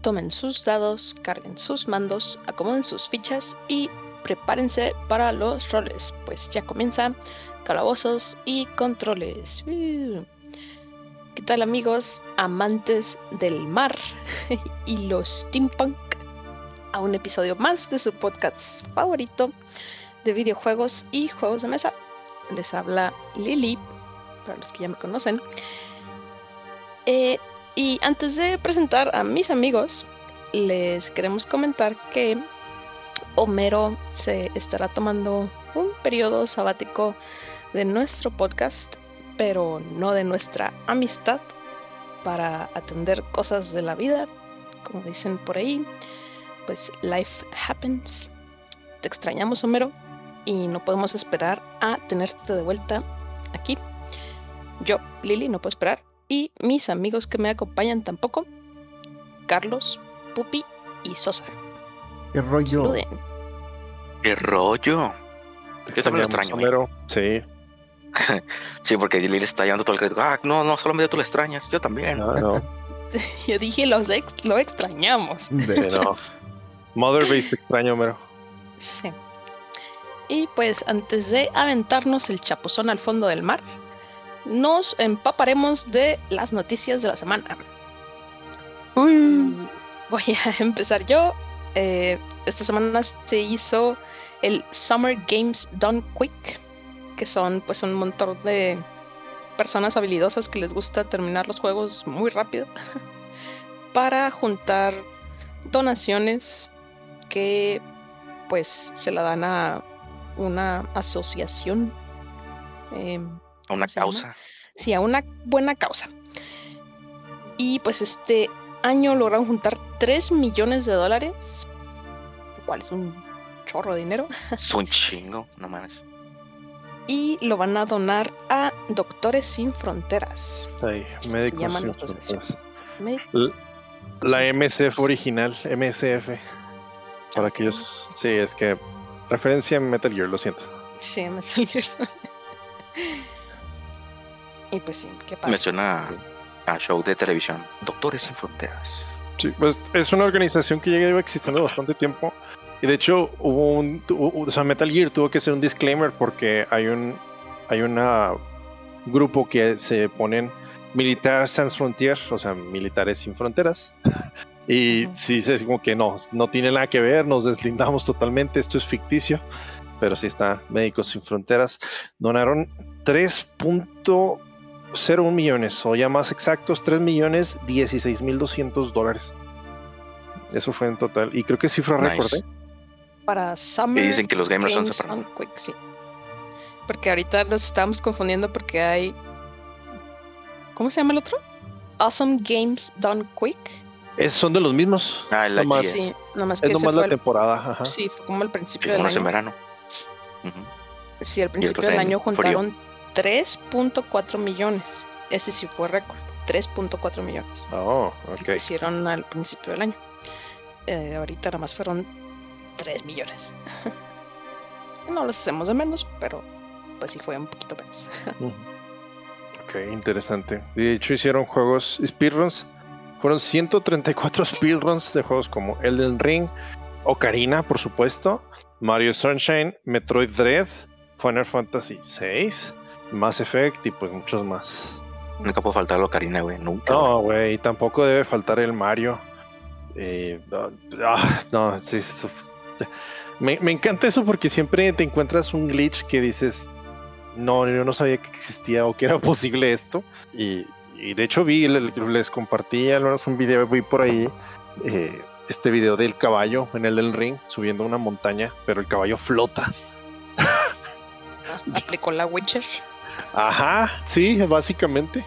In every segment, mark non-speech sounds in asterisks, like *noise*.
tomen sus dados, carguen sus mandos, acomoden sus fichas y prepárense para los roles, pues ya comienza calabozos y controles. ¿Qué tal amigos, amantes del mar *laughs* y los steampunk? A un episodio más de su podcast favorito de videojuegos y juegos de mesa. Les habla Lily, para los que ya me conocen. Eh, y antes de presentar a mis amigos, les queremos comentar que Homero se estará tomando un periodo sabático de nuestro podcast, pero no de nuestra amistad, para atender cosas de la vida, como dicen por ahí, pues life happens. Te extrañamos, Homero, y no podemos esperar a tenerte de vuelta aquí. Yo, Lili, no puedo esperar y mis amigos que me acompañan tampoco, Carlos, Pupi y Sosa. ¿Qué rollo? ¿Qué rollo? Yo también lo extraño. Homero. Sí. *laughs* sí, porque Lili está llevando todo el crédito. Ah, no, no, solamente tú lo extrañas. Yo también. No, no. *laughs* Yo dije, los ex lo extrañamos. Sí, no. Mother Base te extraño, Homero. Sí. Y pues antes de aventarnos el chapuzón al fondo del mar, nos empaparemos de las noticias de la semana. Voy a *laughs* empezar yo. Eh, esta semana se hizo el Summer Games Done Quick, que son pues un montón de personas habilidosas que les gusta terminar los juegos muy rápido *laughs* para juntar donaciones que pues se la dan a una asociación. Eh, a una causa. Sí, a una buena causa. Y pues este año lograron juntar 3 millones de dólares, lo cual es un chorro de dinero. Es un chingo, no más. Y lo van a donar a Doctores Sin Fronteras. Ay, médicos sin fronteras. La MSF original, MSF. Para aquellos. Sí, es que. Referencia a Metal Gear, lo siento. Sí, Metal Gear. Y pues sí, qué Me suena a show de televisión, Doctores Sin Fronteras. Sí, pues es una organización que ya lleva existiendo bastante tiempo. Y de hecho, hubo un. o sea, Metal Gear tuvo que hacer un disclaimer porque hay un. Hay una grupo que se ponen Militares Sans Frontières, o sea, militares sin fronteras. *laughs* y sí, es como que no, no tiene nada que ver, nos deslindamos totalmente, esto es ficticio, pero sí está Médicos Sin Fronteras. Donaron 3. 0,1 millones, o ya más exactos, 3 millones 16 mil 200 dólares. Eso fue en total. Y creo que cifra nice. ¿eh? Para Summer. Y dicen que los gamers son separados. Quick, sí. Porque ahorita nos estamos confundiendo porque hay. ¿Cómo se llama el otro? Awesome Games Done Quick. Es, son de los mismos. Ah, el nomás, sí, nomás es nomás la temporada. Ajá. Sí, fue como el principio del año. en verano. Sí, al principio del año juntaron 3.4 millones. Ese sí fue récord. 3.4 millones. Oh, ok. hicieron al principio del año. Eh, ahorita nada más fueron 3 millones. *laughs* no los hacemos de menos, pero pues sí fue un poquito menos. *laughs* ok, interesante. De hecho hicieron juegos speedruns. Fueron 134 speedruns de juegos como Elden Ring, Ocarina, por supuesto, Mario Sunshine, Metroid Dread, Final Fantasy VI, Mass Effect y pues muchos más. Nunca puede faltar la Ocarina, güey. Nunca. No, güey. Tampoco debe faltar el Mario. Eh, ah, no, sí, me, encanta eso porque siempre te encuentras un glitch que dices, no, yo no sabía que existía o que era *laughs* posible esto. Y, de hecho vi, les compartí al menos un video, vi por ahí eh, este video del caballo en el del ring subiendo una montaña, pero el caballo flota. *laughs* Aplicó la Witcher. Ajá, sí, básicamente.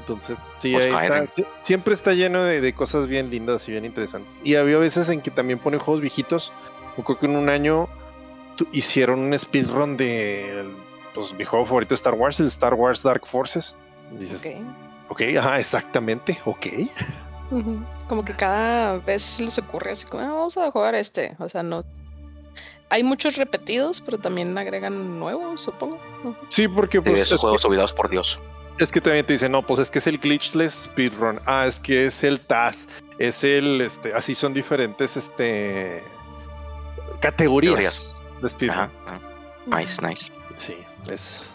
Entonces, sí, pues ahí está. siempre está lleno de, cosas bien lindas y bien interesantes. Y había veces en que también ponen juegos viejitos. Yo creo que en un año hicieron un speedrun de pues, mi juego favorito de Star Wars, el Star Wars Dark Forces. dices, ok, ajá, exactamente, ok. Como que cada vez les ocurre así como, ah, vamos a jugar este. O sea, no hay muchos repetidos, pero también agregan nuevos, supongo. Sí, porque pues, esos juegos olvidados por Dios. Es que también te dicen, no, pues es que es el glitchless speedrun. Ah, es que es el TAS. Es el, este, así son diferentes, este, categorías, de speedrun. Ajá, ajá. Nice, nice. Sí, es,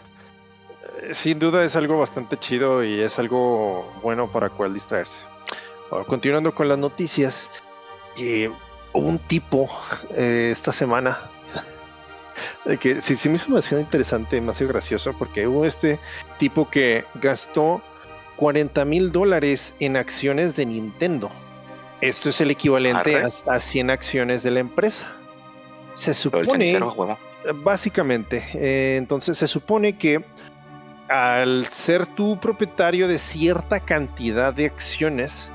eh, sin duda es algo bastante chido y es algo bueno para cual distraerse. Ahora, continuando con las noticias, eh, hubo un tipo eh, esta semana *laughs* eh, que sí, sí me hizo demasiado interesante, demasiado gracioso, porque hubo este tipo que gastó 40 mil dólares en acciones de Nintendo. Esto es el equivalente a, a 100 acciones de la empresa. Se supone, básicamente, eh, entonces se supone que al ser tú propietario de cierta cantidad de acciones,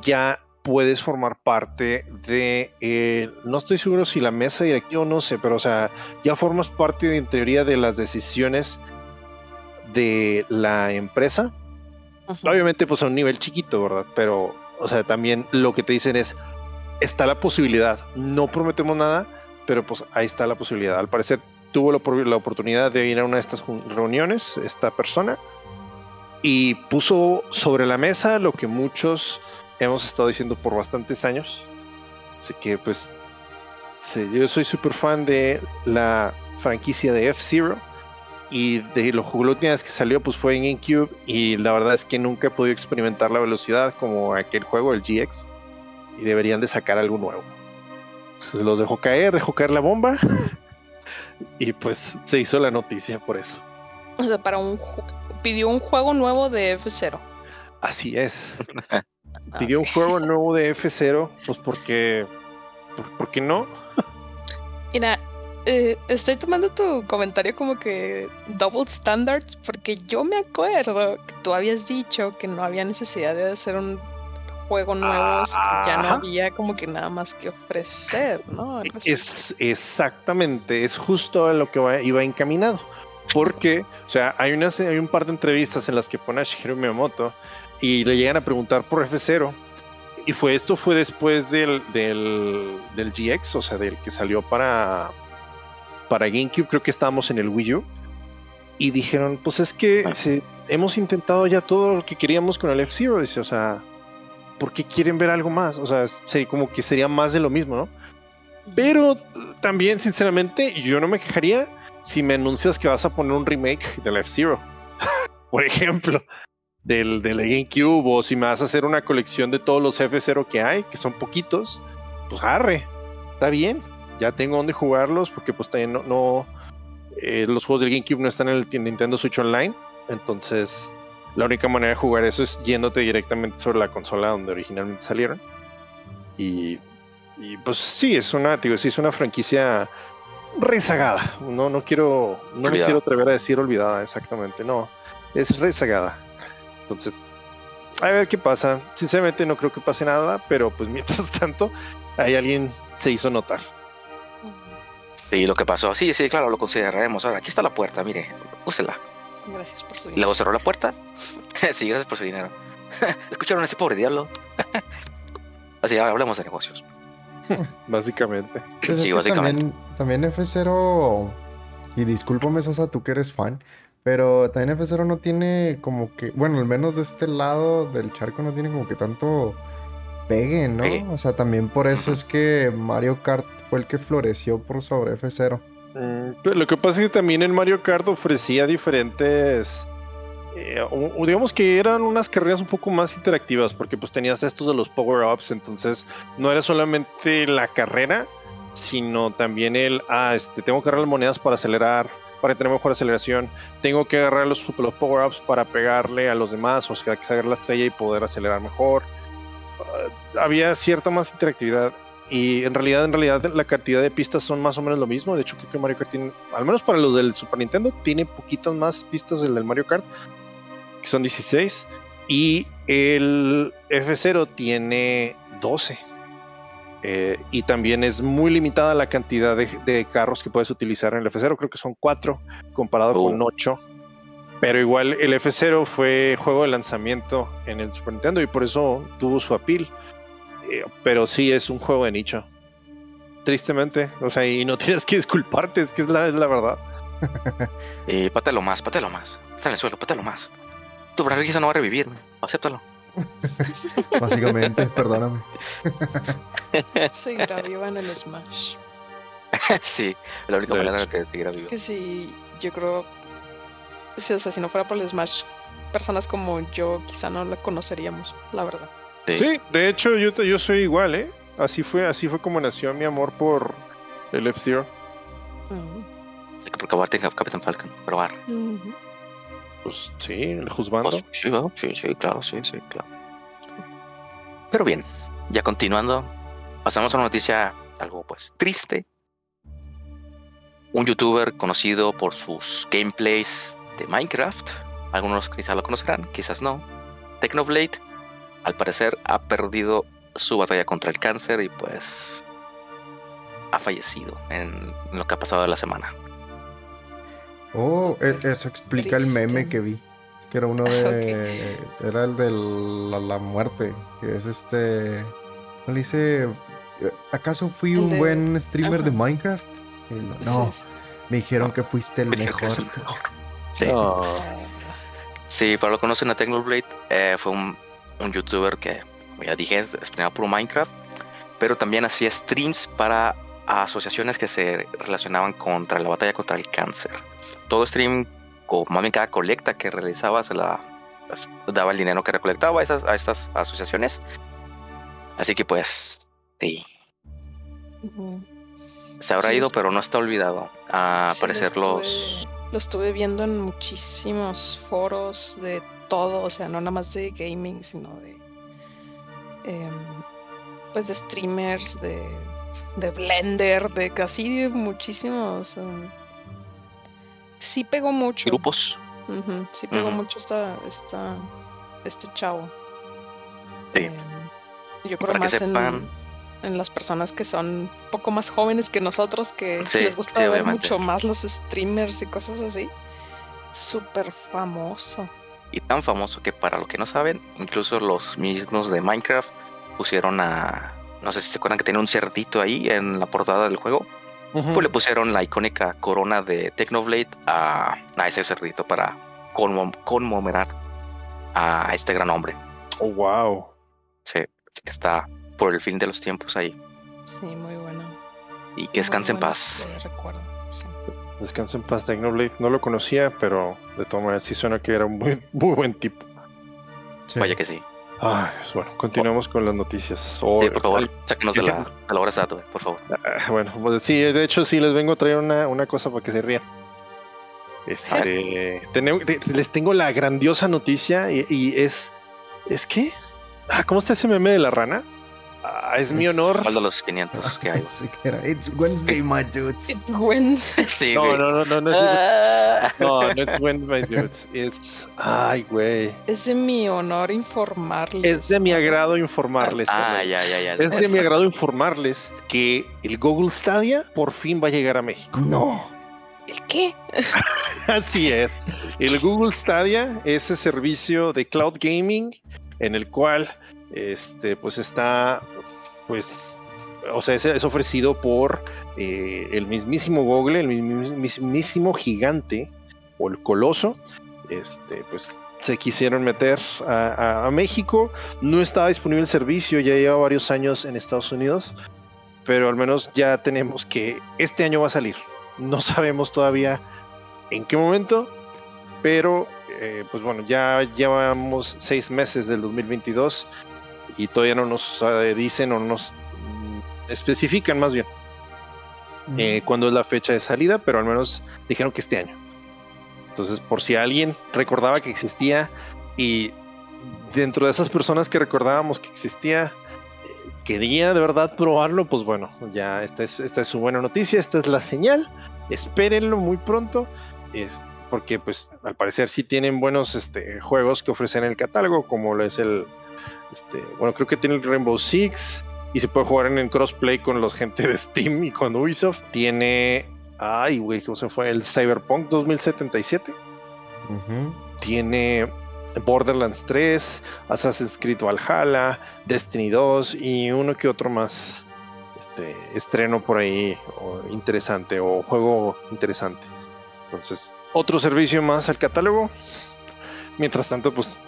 ya puedes formar parte de, eh, no estoy seguro si la mesa directiva o no sé, pero o sea, ya formas parte de, en teoría de las decisiones de la empresa. Ujú. Obviamente pues a un nivel chiquito, ¿verdad? Pero, o sea, también lo que te dicen es, está la posibilidad, no prometemos nada, pero pues ahí está la posibilidad. Al parecer tuvo la, la oportunidad de ir a una de estas reuniones, esta persona, y puso sobre la mesa lo que muchos hemos estado diciendo por bastantes años. Así que pues, sí, yo soy súper fan de la franquicia de F-Zero. Y de lo vez que salió pues fue en GameCube y la verdad es que nunca he podido experimentar la velocidad como aquel juego, el GX. Y deberían de sacar algo nuevo. Los dejó caer, dejó caer la bomba. *laughs* Y pues se hizo la noticia por eso. O sea, para un pidió un juego nuevo de F0. Así es. *laughs* Ah, Pidió un juego nuevo de F0, pues porque... ¿Por, por qué no? Mira, eh, estoy tomando tu comentario como que double standards porque yo me acuerdo que tú habías dicho que no había necesidad de hacer un juego nuevo, ya no había como que nada más que ofrecer, ¿no? Es exactamente, es justo a lo que iba encaminado. Porque, o sea, hay, unas, hay un par de entrevistas en las que pone a Shigeru Miyamoto y le llegan a preguntar por F0. Y fue esto fue después del, del, del GX, o sea, del que salió para, para GameCube, creo que estábamos en el Wii U. Y dijeron, pues es que Ah. se- hemos intentado ya todo lo que queríamos con el F-Zero. Dice, o sea, ¿por qué quieren ver algo más? O sea, sí, como que sería más de lo mismo, ¿no? Pero también, sinceramente, yo no me quejaría si me anuncias que vas a poner un remake del F-Zero. *laughs* Por ejemplo, del, del GameCube, o si me vas a hacer una colección de todos los F-Zero que hay, que son poquitos, pues arre, está bien. Ya tengo donde jugarlos, porque pues también no. no, eh, los juegos del GameCube no están en el Nintendo Switch Online. Entonces, la única manera de jugar eso es yéndote directamente sobre la consola donde originalmente salieron. Y, y, pues sí, es una, digo, sí es una franquicia rezagada. No, no quiero, no me quiero atrever a decir olvidada, exactamente. No, es rezagada. Entonces, a ver qué pasa. Sinceramente no creo que pase nada, pero pues *laughs* mientras tanto, ahí alguien se hizo notar. Sí, lo que pasó. Sí, sí, claro, lo consideraremos. Ahora, aquí está la puerta, mire, úsela. Gracias por su Y luego cerró la puerta. *laughs* sí, gracias por su dinero. *laughs* ¿Escucharon a ese pobre diablo? Así, ahora hablemos de negocios. Básicamente. Pues Sí, es que básicamente. También, también F0, y discúlpame Sosa, tú que eres fan, pero también F0 no tiene como que, bueno, al menos de este lado del charco no tiene como que tanto pegue, ¿no? O sea, también por eso es que Mario Kart fue el que floreció por sobre F0. Mm, Pero lo que pasa es que también el Mario Kart ofrecía diferentes. eh, o- o digamos que eran unas carreras un poco más interactivas, porque pues tenías estos de los power-ups, entonces no era solamente la carrera, sino también el, ah, este, tengo que agarrar las monedas para acelerar, para tener mejor aceleración, tengo que agarrar los, power-ups para pegarle a los demás, o sea, agarrar la estrella y poder acelerar mejor. Ah, había cierta más interactividad. Y en realidad, en realidad, la cantidad de pistas son más o menos lo mismo. De hecho, creo que Mario Kart tiene, al menos para los del Super Nintendo, tiene poquitas más pistas del del Mario Kart, que son 16. Y el F0 tiene 12. Eh, y también es muy limitada la cantidad de, de carros que puedes utilizar en el F0. Creo que son 4 comparado Oh. con 8. Pero igual el F0 fue juego de lanzamiento en el Super Nintendo y por eso tuvo su appeal. Eh, pero sí es un juego de nicho. Tristemente. O sea, y no *laughs* tienes que disculparte, es que es la, es la verdad. Eh, pátalo más, pátalo más. Está en el suelo, pátalo más. tu franquicia no va a revivir, acéptalo. *laughs* Básicamente, perdóname. *laughs* Seguirá viva en el Smash. sí, la única De manera hecho. que siguiera vivo. Que si yo creo. Sí, o sea, si no fuera por el Smash, personas como yo quizá no la conoceríamos, la verdad. Sí, de hecho yo, te- yo soy igual, ¿eh? Así fue, así fue como nació mi amor por el F-Zero. Mm. Así que por acabarte Capitán Falcon, probar. Ujú. Pues sí, el juzgando. Pues, sí, sí, claro, sí, sí, claro. Pero bien, ya continuando, pasamos a una noticia algo pues triste. Un youtuber conocido por sus gameplays de Minecraft, algunos quizás lo conocerán, quizás no. Technoblade, al parecer ha perdido su batalla contra el cáncer y pues ha fallecido en lo que ha pasado de la semana. Oh, e- eso explica el meme que vi. Es que era uno *laughs* de. Era el de la, la muerte. Que es este. ¿Cuál dice? ¿Acaso fui El un de- buen streamer de. Minecraft? Y no, Sí, me dijeron que fuiste el mejor. es el mejor. *laughs* Sí. Ah, Sí, para lo que conocen a Technoblade, eh, fue un, un youtuber que, como ya dije, streamaba por Minecraft, pero también hacía streams para asociaciones que se relacionaban contra la batalla contra el cáncer. Todo stream, o más bien cada colecta que realizaba, se la pues, daba el dinero que recolectaba a estas, a estas asociaciones. Así que pues, sí, se habrá Sí, ido, pero no está olvidado. A Sí, lo aparecer los... estuve- Lo estuve viendo en muchísimos foros de todo, o sea, no nada más de gaming, sino de. em, pues de streamers, de, de Blender, de casi muchísimos. em, sí pegó mucho. grupos. Sí pegó mucho esta, esta, este chavo. Sí. Em, yo creo más en, en las personas que son un poco más jóvenes que nosotros, que Sí, les gusta sí, ver mucho más los streamers y cosas así. Súper famoso. y tan famoso que para lo que no saben, incluso los mismos de Minecraft pusieron a, no sé si se acuerdan que tenía un cerdito ahí en la portada del juego, pues le pusieron la icónica corona de Technoblade a, a ese cerdito para conmem- conmemorar a este gran hombre. Oh, wow. Sí, así que está por el fin de los tiempos ahí. Sí, muy bueno. Y que descanse en paz. recuerdo. sí. Descansa en paz, Technoblade. No lo conocía, pero de todas maneras sí suena que era un muy, *laughs* muy buen tipo. Sí. Vaya que sí. Ay, pues bueno, continuamos con las noticias. O- Sí, por favor, sáquenos de la, de la hora por favor. Ah, Bueno, pues sí, de hecho sí les vengo a traer una, una cosa para que se rían. Este, les tengo la grandiosa noticia y, y es, ¿es qué? Ah, ¿Cómo está ese meme de la rana? Ah, es mi honor. ¿Cuál de los 500 que hay? *laughs* It's Wednesday, my dudes. It's *laughs* sí, No, no, no, no, no es, Ah. no, no es when my dudes. Es, ay, güey. Es de mi honor informarles. Es de mi agrado informarles. Ah, ya, ya, ya. Es de mi agrado informarles que el Google Stadia por fin va a llegar a México. No. ¿El qué? *laughs* Así es. El Google Stadia, ese servicio de cloud gaming en el cual este pues está pues o sea, es, ofrecido por eh, el mismísimo Google, el mismísimo gigante o el coloso. Este, pues se quisieron meter a México. No estaba disponible el servicio, ya lleva varios años en Estados Unidos, pero al menos ya tenemos que este año va a salir. No *laughs* sabemos todavía en qué momento, pero eh, pues bueno, ya llevamos seis meses del 2022 y todavía no nos eh, dicen o no nos mm, especifican más bien eh, cuándo es la fecha de salida, pero al menos dijeron que este año. Entonces, por si alguien recordaba que existía y dentro de esas personas que recordábamos que existía, eh, quería de verdad probarlo, pues bueno, ya esta es, esta es su buena noticia, esta es la señal, espérenlo muy pronto, es- porque pues al parecer sí tienen buenos este, juegos que ofrecen en el catálogo, como lo es el, este, bueno, creo que tiene el Rainbow Six, y se puede jugar en el crossplay con los gente de Steam y con Ubisoft. Tiene, ay, güey, ¿cómo se fue? El Cyberpunk 2077. Ujú. Tiene Borderlands 3, Assassin's Creed Valhalla, Destiny 2 y uno que otro más. Este estreno por ahí o interesante o juego interesante. Entonces, otro servicio más al catálogo. Mientras tanto, pues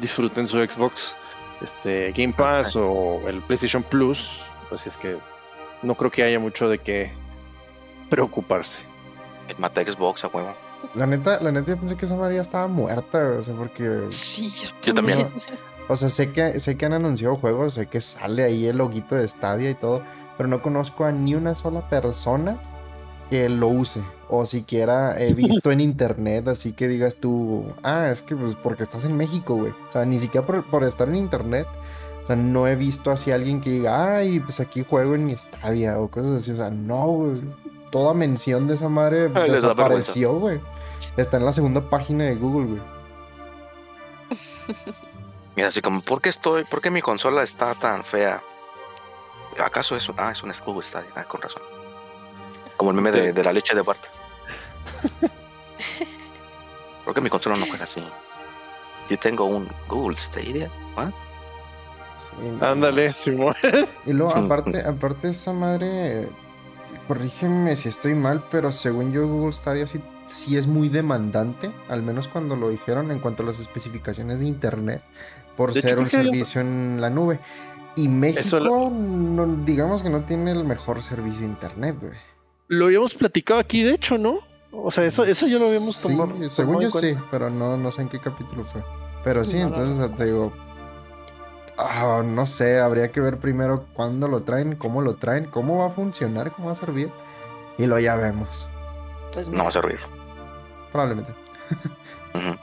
disfruten su Xbox este, Game Pass o el PlayStation Plus. Pues es que no creo que haya mucho de qué preocuparse. El mata Xbox a huevo. La neta, la neta, yo pensé que esa María estaba muerta, o sea, porque. Sí, yo Yo también. O sea, sé que, sé que han anunciado juegos, sé que sale ahí el loguito de Stadia y todo, pero no conozco a ni una sola persona que lo use. O siquiera he *laughs* visto en internet, así que digas tú, ah, es que pues porque estás en México, güey. O sea, ni siquiera por, por estar en internet. O sea, no he visto así a alguien que diga, ay, pues aquí juego en mi Stadia o cosas así. O sea, no, güey. Toda mención de esa madre Ay, desapareció, güey. Está en la segunda página de Google, güey. *laughs* Mira, así como, ¿por qué estoy, por qué mi consola está tan fea? ¿Acaso es un, ah, es un Google Stadia? Ah, con razón. Como el meme de, de la leche de Bart. *laughs* ¿Por qué mi consola no juega así? Yo tengo un Google Stadia. ¿ah? Sí, no. Ándale, Simón. *laughs* Y luego, Sí. aparte, *laughs* aparte esa madre, corrígeme si estoy mal, pero según yo Google Stadia sí, sí es muy demandante, al menos cuando lo dijeron en cuanto a las especificaciones de internet, por De hecho, ser un creo que servicio en la nube. Y México, Eso lo- no- digamos que no tiene el mejor servicio de internet, güey. Lo habíamos platicado aquí, de hecho, ¿no? O sea, eso, eso ya lo habíamos Sí, tomado. según yo sí, pero no, no sé en qué capítulo fue. Pero sí, No, no, entonces te digo, ah, no sé, habría que ver primero cuándo lo traen, cómo lo traen, cómo va a funcionar, cómo va a servir. Y lo ya vemos, Pues No va a servir. probablemente. *laughs*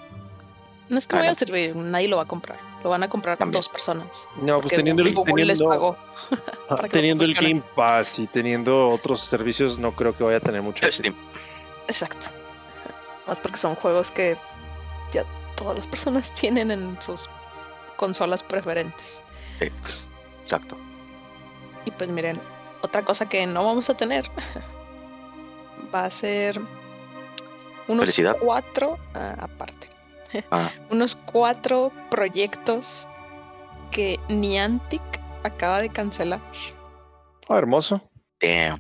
No es que Ah, vaya a no. servir, nadie lo va a comprar. Lo van a comprar También. dos personas. No, pues porque teniendo el, Google les teniendo, pagó. ah, *laughs* teniendo el. Game Pass y teniendo otros servicios, no creo que vaya a tener mucho. Steam. Exacto. Más porque son juegos que ya todas las personas *laughs* tienen en sus consolas preferentes. Exacto. Y pues miren, otra cosa que no vamos a tener *laughs* va a ser unos Felicidad. cuatro, ah, aparte, *laughs* Ah, unos cuatro proyectos que Niantic acaba de cancelar. Ah, hermoso. damn.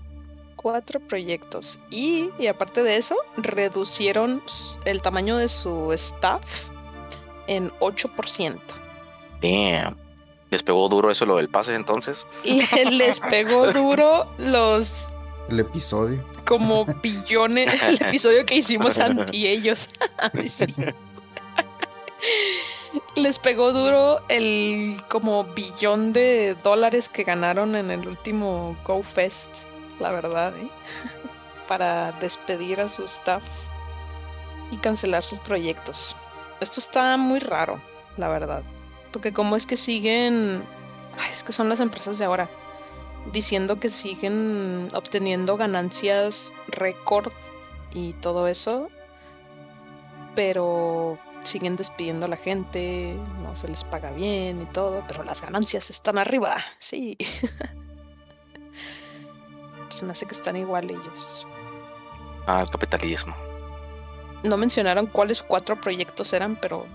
Cuatro proyectos. Y, y aparte de eso, reducieron el tamaño de su staff en 8%. Damn. ¿Les pegó duro eso lo del pase entonces? Y *laughs* *laughs* les pegó duro los El episodio. como billones, *laughs* el episodio que hicimos anti ellos. Sí. Les pegó duro el como billón de dólares que ganaron en el último Go Fest, la verdad, ¿eh? *laughs* para despedir a su staff y cancelar sus proyectos. Esto está muy raro, la verdad, porque como es que siguen, es que son las empresas de ahora, diciendo que siguen obteniendo ganancias récord y todo eso, pero siguen despidiendo a la gente, no se les paga bien y todo, pero las ganancias están arriba, sí. *laughs* Se me hace que están igual ellos. Ah, el capitalismo. No mencionaron cuáles cuatro proyectos eran, pero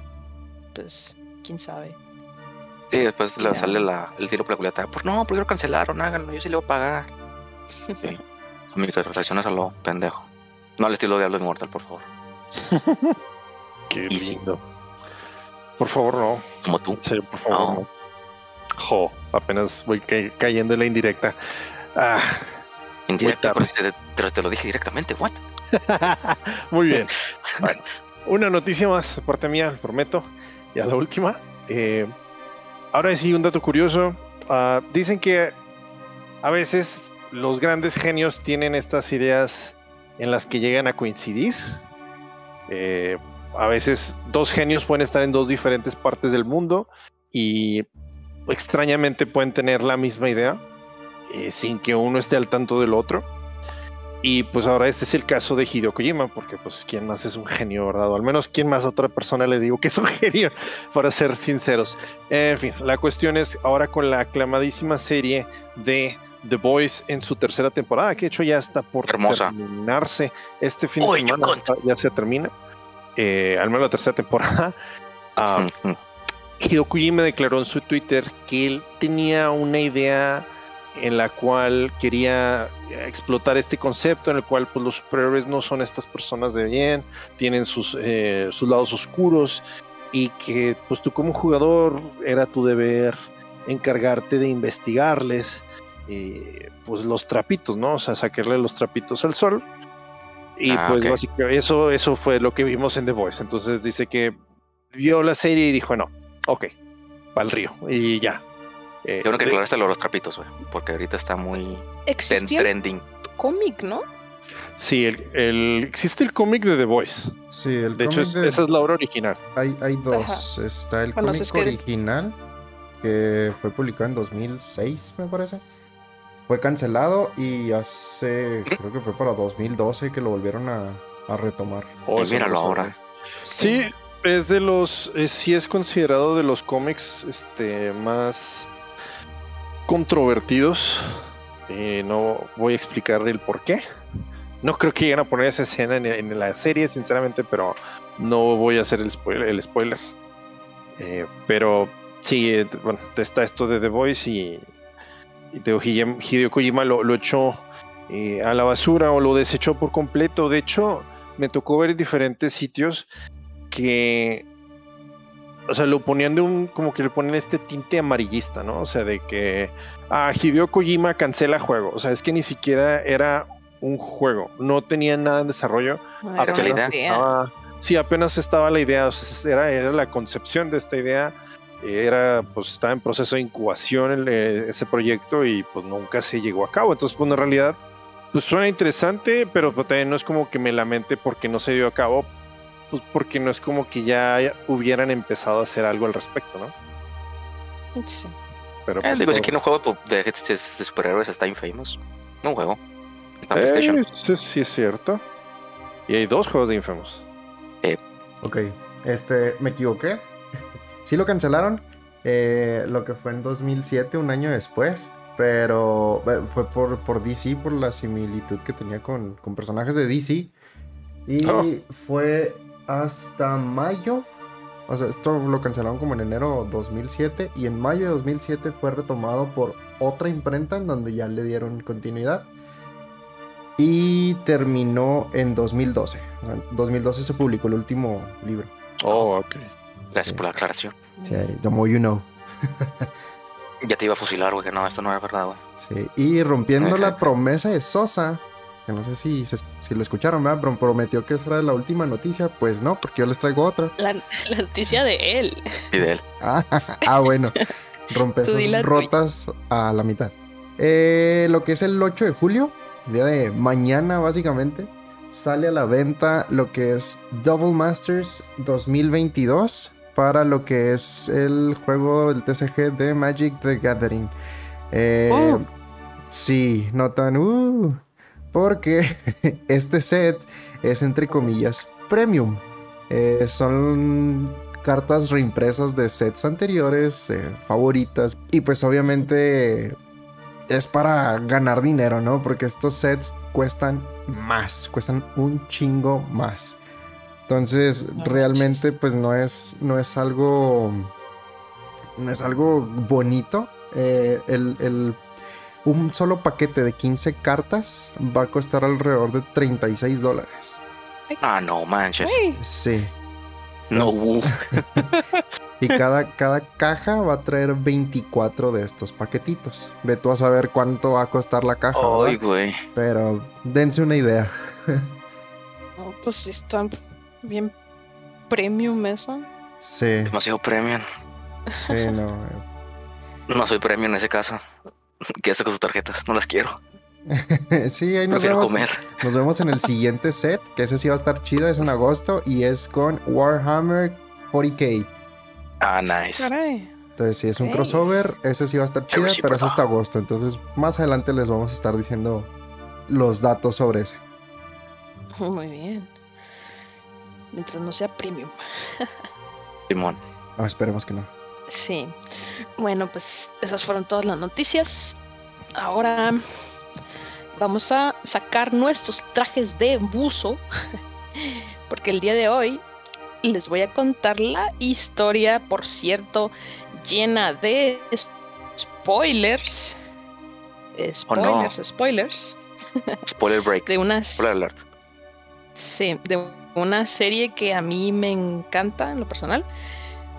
pues quién sabe. Sí, después le sale la, el tiro por la culata. Pues no, porque lo cancelaron, háganlo, yo sí le voy a pagar. *laughs* Sí. Son microtransacciones a lo pendejo. No al estilo de Diablo Inmortal, por favor. *laughs* Qué Y sí. lindo. Por favor, no. Como tú. Por favor, No. no. Jo, apenas voy ca- cayendo en la indirecta. Ah, Indirecta, pero te, te lo dije directamente. ¿What? *laughs* Muy bien. *laughs* Bueno, una noticia más, de parte mía, prometo. Ya la última. Eh, ahora sí, un dato curioso. Ah, dicen que a veces los grandes genios tienen estas ideas en las que llegan a coincidir. Eh, a veces dos genios pueden estar en dos diferentes partes del mundo y extrañamente pueden tener la misma idea eh, sin que uno esté al tanto del otro. Y pues ahora este es el caso de Hideo Kojima, porque pues quién más es un genio, ¿verdad? O al menos quién más a otra persona le digo que es un *laughs* genio, para ser sinceros. En fin, la cuestión es ahora con la aclamadísima serie de The Boys en su tercera temporada, que de hecho ya está por Hermosa. terminarse este fin Uy, de semana, está- ya se termina, eh, al menos la tercera temporada. *laughs* Ah, Hideo Kojima declaró en su Twitter que él tenía una idea en la cual quería explotar este concepto en el cual pues, los superhéroes no son estas personas de bien, tienen sus, eh, sus lados oscuros y que pues tú como jugador era tu deber encargarte de investigarles eh, pues los trapitos, ¿no? O sea, sacarle los trapitos al sol. Y Ah, pues básicamente eso, eso fue lo que vimos en The Voice. Entonces dice que vio la serie y dijo, no, ok, va al río y ya. Eh, Tengo que aclaraste lo de los trapitos, güey. Porque ahorita está muy trending. cómic, ¿no? sí, el, el- existe el cómic de The Voice. Sí, el De hecho, cómic es- de- esa es la obra original. hay, hay dos. Está el Bueno, cómic es que- original, que fue publicado en 2006, me parece. Fue cancelado y hace, creo que fue para 2012 que lo volvieron a, a retomar. Oh, Y míralo ahora. Sí, es de los, es, sí es considerado de los cómics este, más controvertidos. Eh, no voy a explicar el por qué. No creo que lleguen a poner esa escena en, la serie, sinceramente, pero no voy a hacer el spoiler. Eh, pero sí, eh, bueno, está esto de The Voice y, y Hideo Kojima lo, echó a la basura o lo desechó por completo. De hecho, me tocó ver en diferentes sitios que o sea, lo ponían de un, como que le ponen este tinte amarillista, ¿no? O sea, de que a Hideo Kojima cancela juego. O sea, es que ni siquiera era un juego, no tenía nada en desarrollo. No, era Apenas. Estaba, sí, apenas estaba la idea, o sea, era, era la concepción de esta idea. Era, pues, estaba en proceso de incubación el, eh, ese proyecto y pues nunca se llegó a cabo. Entonces, pues en realidad, pues suena interesante, pero pues, también no es como que me lamente porque no se dio a cabo, pues porque no es como que ya hubieran empezado a hacer algo al respecto, ¿no? Sí. Pero Eh, pues, digo, si todos- quieren un juego pues, de, de- de superhéroes está Infamous. No un juego. Eh. Eso sí es cierto. Y hay dos juegos de Infamous. Ok, este, me equivoqué. *laughs* sí lo cancelaron, eh, lo que fue en 2007, un año después. Pero eh, fue por, por DC, por la similitud que tenía con, con personajes de DC. Y Oh. fue hasta mayo. O sea, esto lo cancelaron como en enero 2007. Y en mayo de 2007 fue retomado por otra imprenta en donde ya le dieron continuidad. Y terminó en 2012. En 2012 se publicó el último libro. Oh, ok. Gracias sí. por la aclaración. Sí, the more you know. *laughs* Ya te iba a fusilar, güey, que no, esto no es verdad, güey. Sí, y rompiendo Ajá. la promesa de Sosa, que no sé si, se- si lo escucharon, ¿verdad? Pero prometió que esa era la última noticia. Pues no, porque yo les traigo otra. La, la noticia de él. Y de él. *laughs* Ah, ah, bueno. Rompe Tú di la esas tuya. rotas a la mitad. Eh, lo que es el 8 de julio, día de mañana básicamente, sale a la venta lo que es Double Masters 2022 para lo que es el juego del TCG de Magic the Gathering. Eh, Oh. Sí, no tan... uh, porque *laughs* este set es entre comillas premium. Eh, son cartas reimpresas de sets anteriores, eh, favoritas. Y pues obviamente es para ganar dinero, ¿no? Porque estos sets cuestan más, cuestan un chingo más. Entonces, realmente pues no es, no es algo... No es algo bonito. Eh, el, el- un solo paquete de 15 cartas va a costar alrededor de 36 dólares. Ah, no manches. Sí. No, uh, *laughs* Y cada, cada caja va a traer 24 de estos paquetitos. Ve tú a saber cuánto va a costar la caja. Ay, güey. Pero dense una idea. no, pues sí está bien premium eso. Sí, Demasiado premium. sí, no. No soy premium en ese caso. ¿Qué hace con sus tarjetas? No las quiero. *laughs* sí, ahí nos Prefiero vemos, comer. nos vemos en el *laughs* siguiente set, que ese sí va a estar chido, es en agosto y es con Warhammer 40k. Ah, nice. Caray. Entonces, si es un crossover, ese sí va a estar chido, sí, pero es hasta agosto. Entonces, más adelante les vamos a estar diciendo los datos sobre ese. *laughs* Muy bien. Mientras no sea premium. Simón. Ah, esperemos que no. Sí. Bueno, pues esas fueron todas las noticias. Ahora vamos a sacar nuestros trajes de buzo. *laughs* Porque el día de hoy les voy a contar la historia, por cierto, llena de spoilers. Oh, no. Spoilers, spoilers. *laughs* Spoiler break. De unas. Spoiler alert. Sí, de una serie que a mí me encanta en lo personal.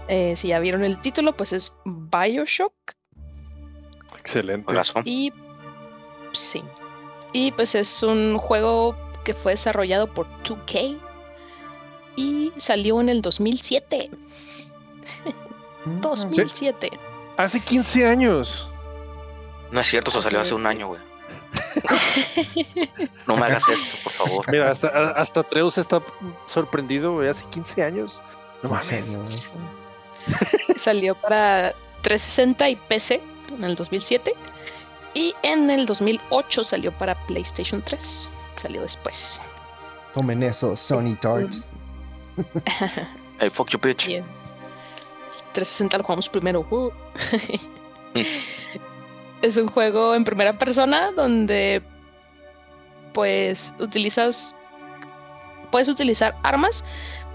Eh, si ya vieron el título, pues es Bioshock. Excelente. Y sí. Y pues es un juego que fue desarrollado por 2K y salió en el 2007. Mm, 2007. Hace 15 años. No es cierto, eso salió hace un año, güey. *laughs* No me hagas esto, por favor. Mira, hasta, hasta Treus está sorprendido, güey. Hace 15 años. No ¿en mames. *laughs* Salió para 360 y PC en el 2007 y en el 2008 salió para PlayStation 3. Salió después. Tomen eso, Sony Tarts. *laughs* Hey, fuck you, bitch. Y en 360 lo jugamos primero. uh. *laughs* es un juego en primera persona donde pues utilizas puedes utilizar armas,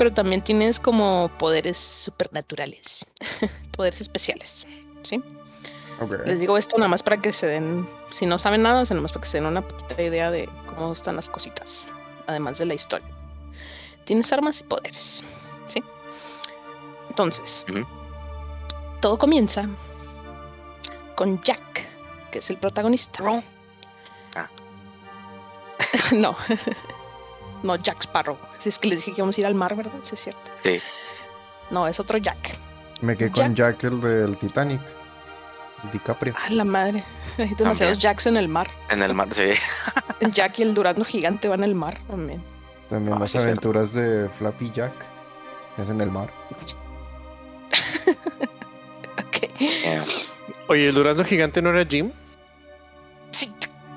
pero también tienes como poderes supernaturales, *laughs* poderes especiales, ¿sí? Ok. Les digo esto nada más para que se den, si no saben nada, o sea, nada más para que se den una idea de cómo están las cositas, además de la historia. Tienes armas y poderes, ¿sí? Entonces, todo comienza con Jack, que es el protagonista. Ah. *laughs* no, *laughs* no Jack Sparrow. Si es que les dije que íbamos a ir al mar, ¿verdad? Sí, es cierto. Sí. No, es otro Jack. Me quedé con Jack, el del Titanic. DiCaprio. Ah, la madre. Hay demasiados Jacks en el mar. En el mar, sí. *laughs* El Jack y el durazno gigante van en el mar también. También Ah, las sí, es cierto. aventuras de Flappy Jack. Es en el mar. *laughs* Ok. Oye, ¿el durazno gigante no era Jim? Sí,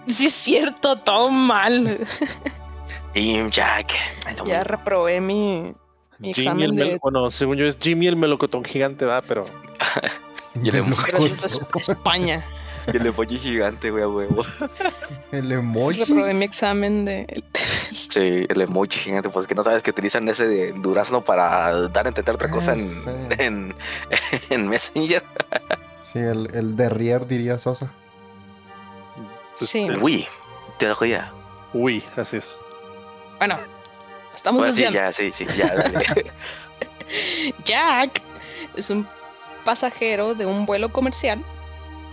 sí es cierto, todo mal. *laughs* Jim Jack. Ya reprobé mi, mi Jim y el examen mel- de... Bueno, según yo es Jimmy el melocotón gigante, ¿verdad? Pero *laughs* *laughs* Y el emoji. España. Y el emoji gigante, güey, a huevo. *laughs* El emoji. Reprobé mi examen de... Sí, el emoji gigante, pues que no sabes que utilizan ese de durazno para dar a entender otra cosa en, en, en Messenger. Sí, el, el derrier diría Sosa. Sí, El Wii, te dejo ya. uy, así es. Bueno, estamos Pues sí, ya, sí, sí, ya, dale. *laughs* Jack es un pasajero de un vuelo comercial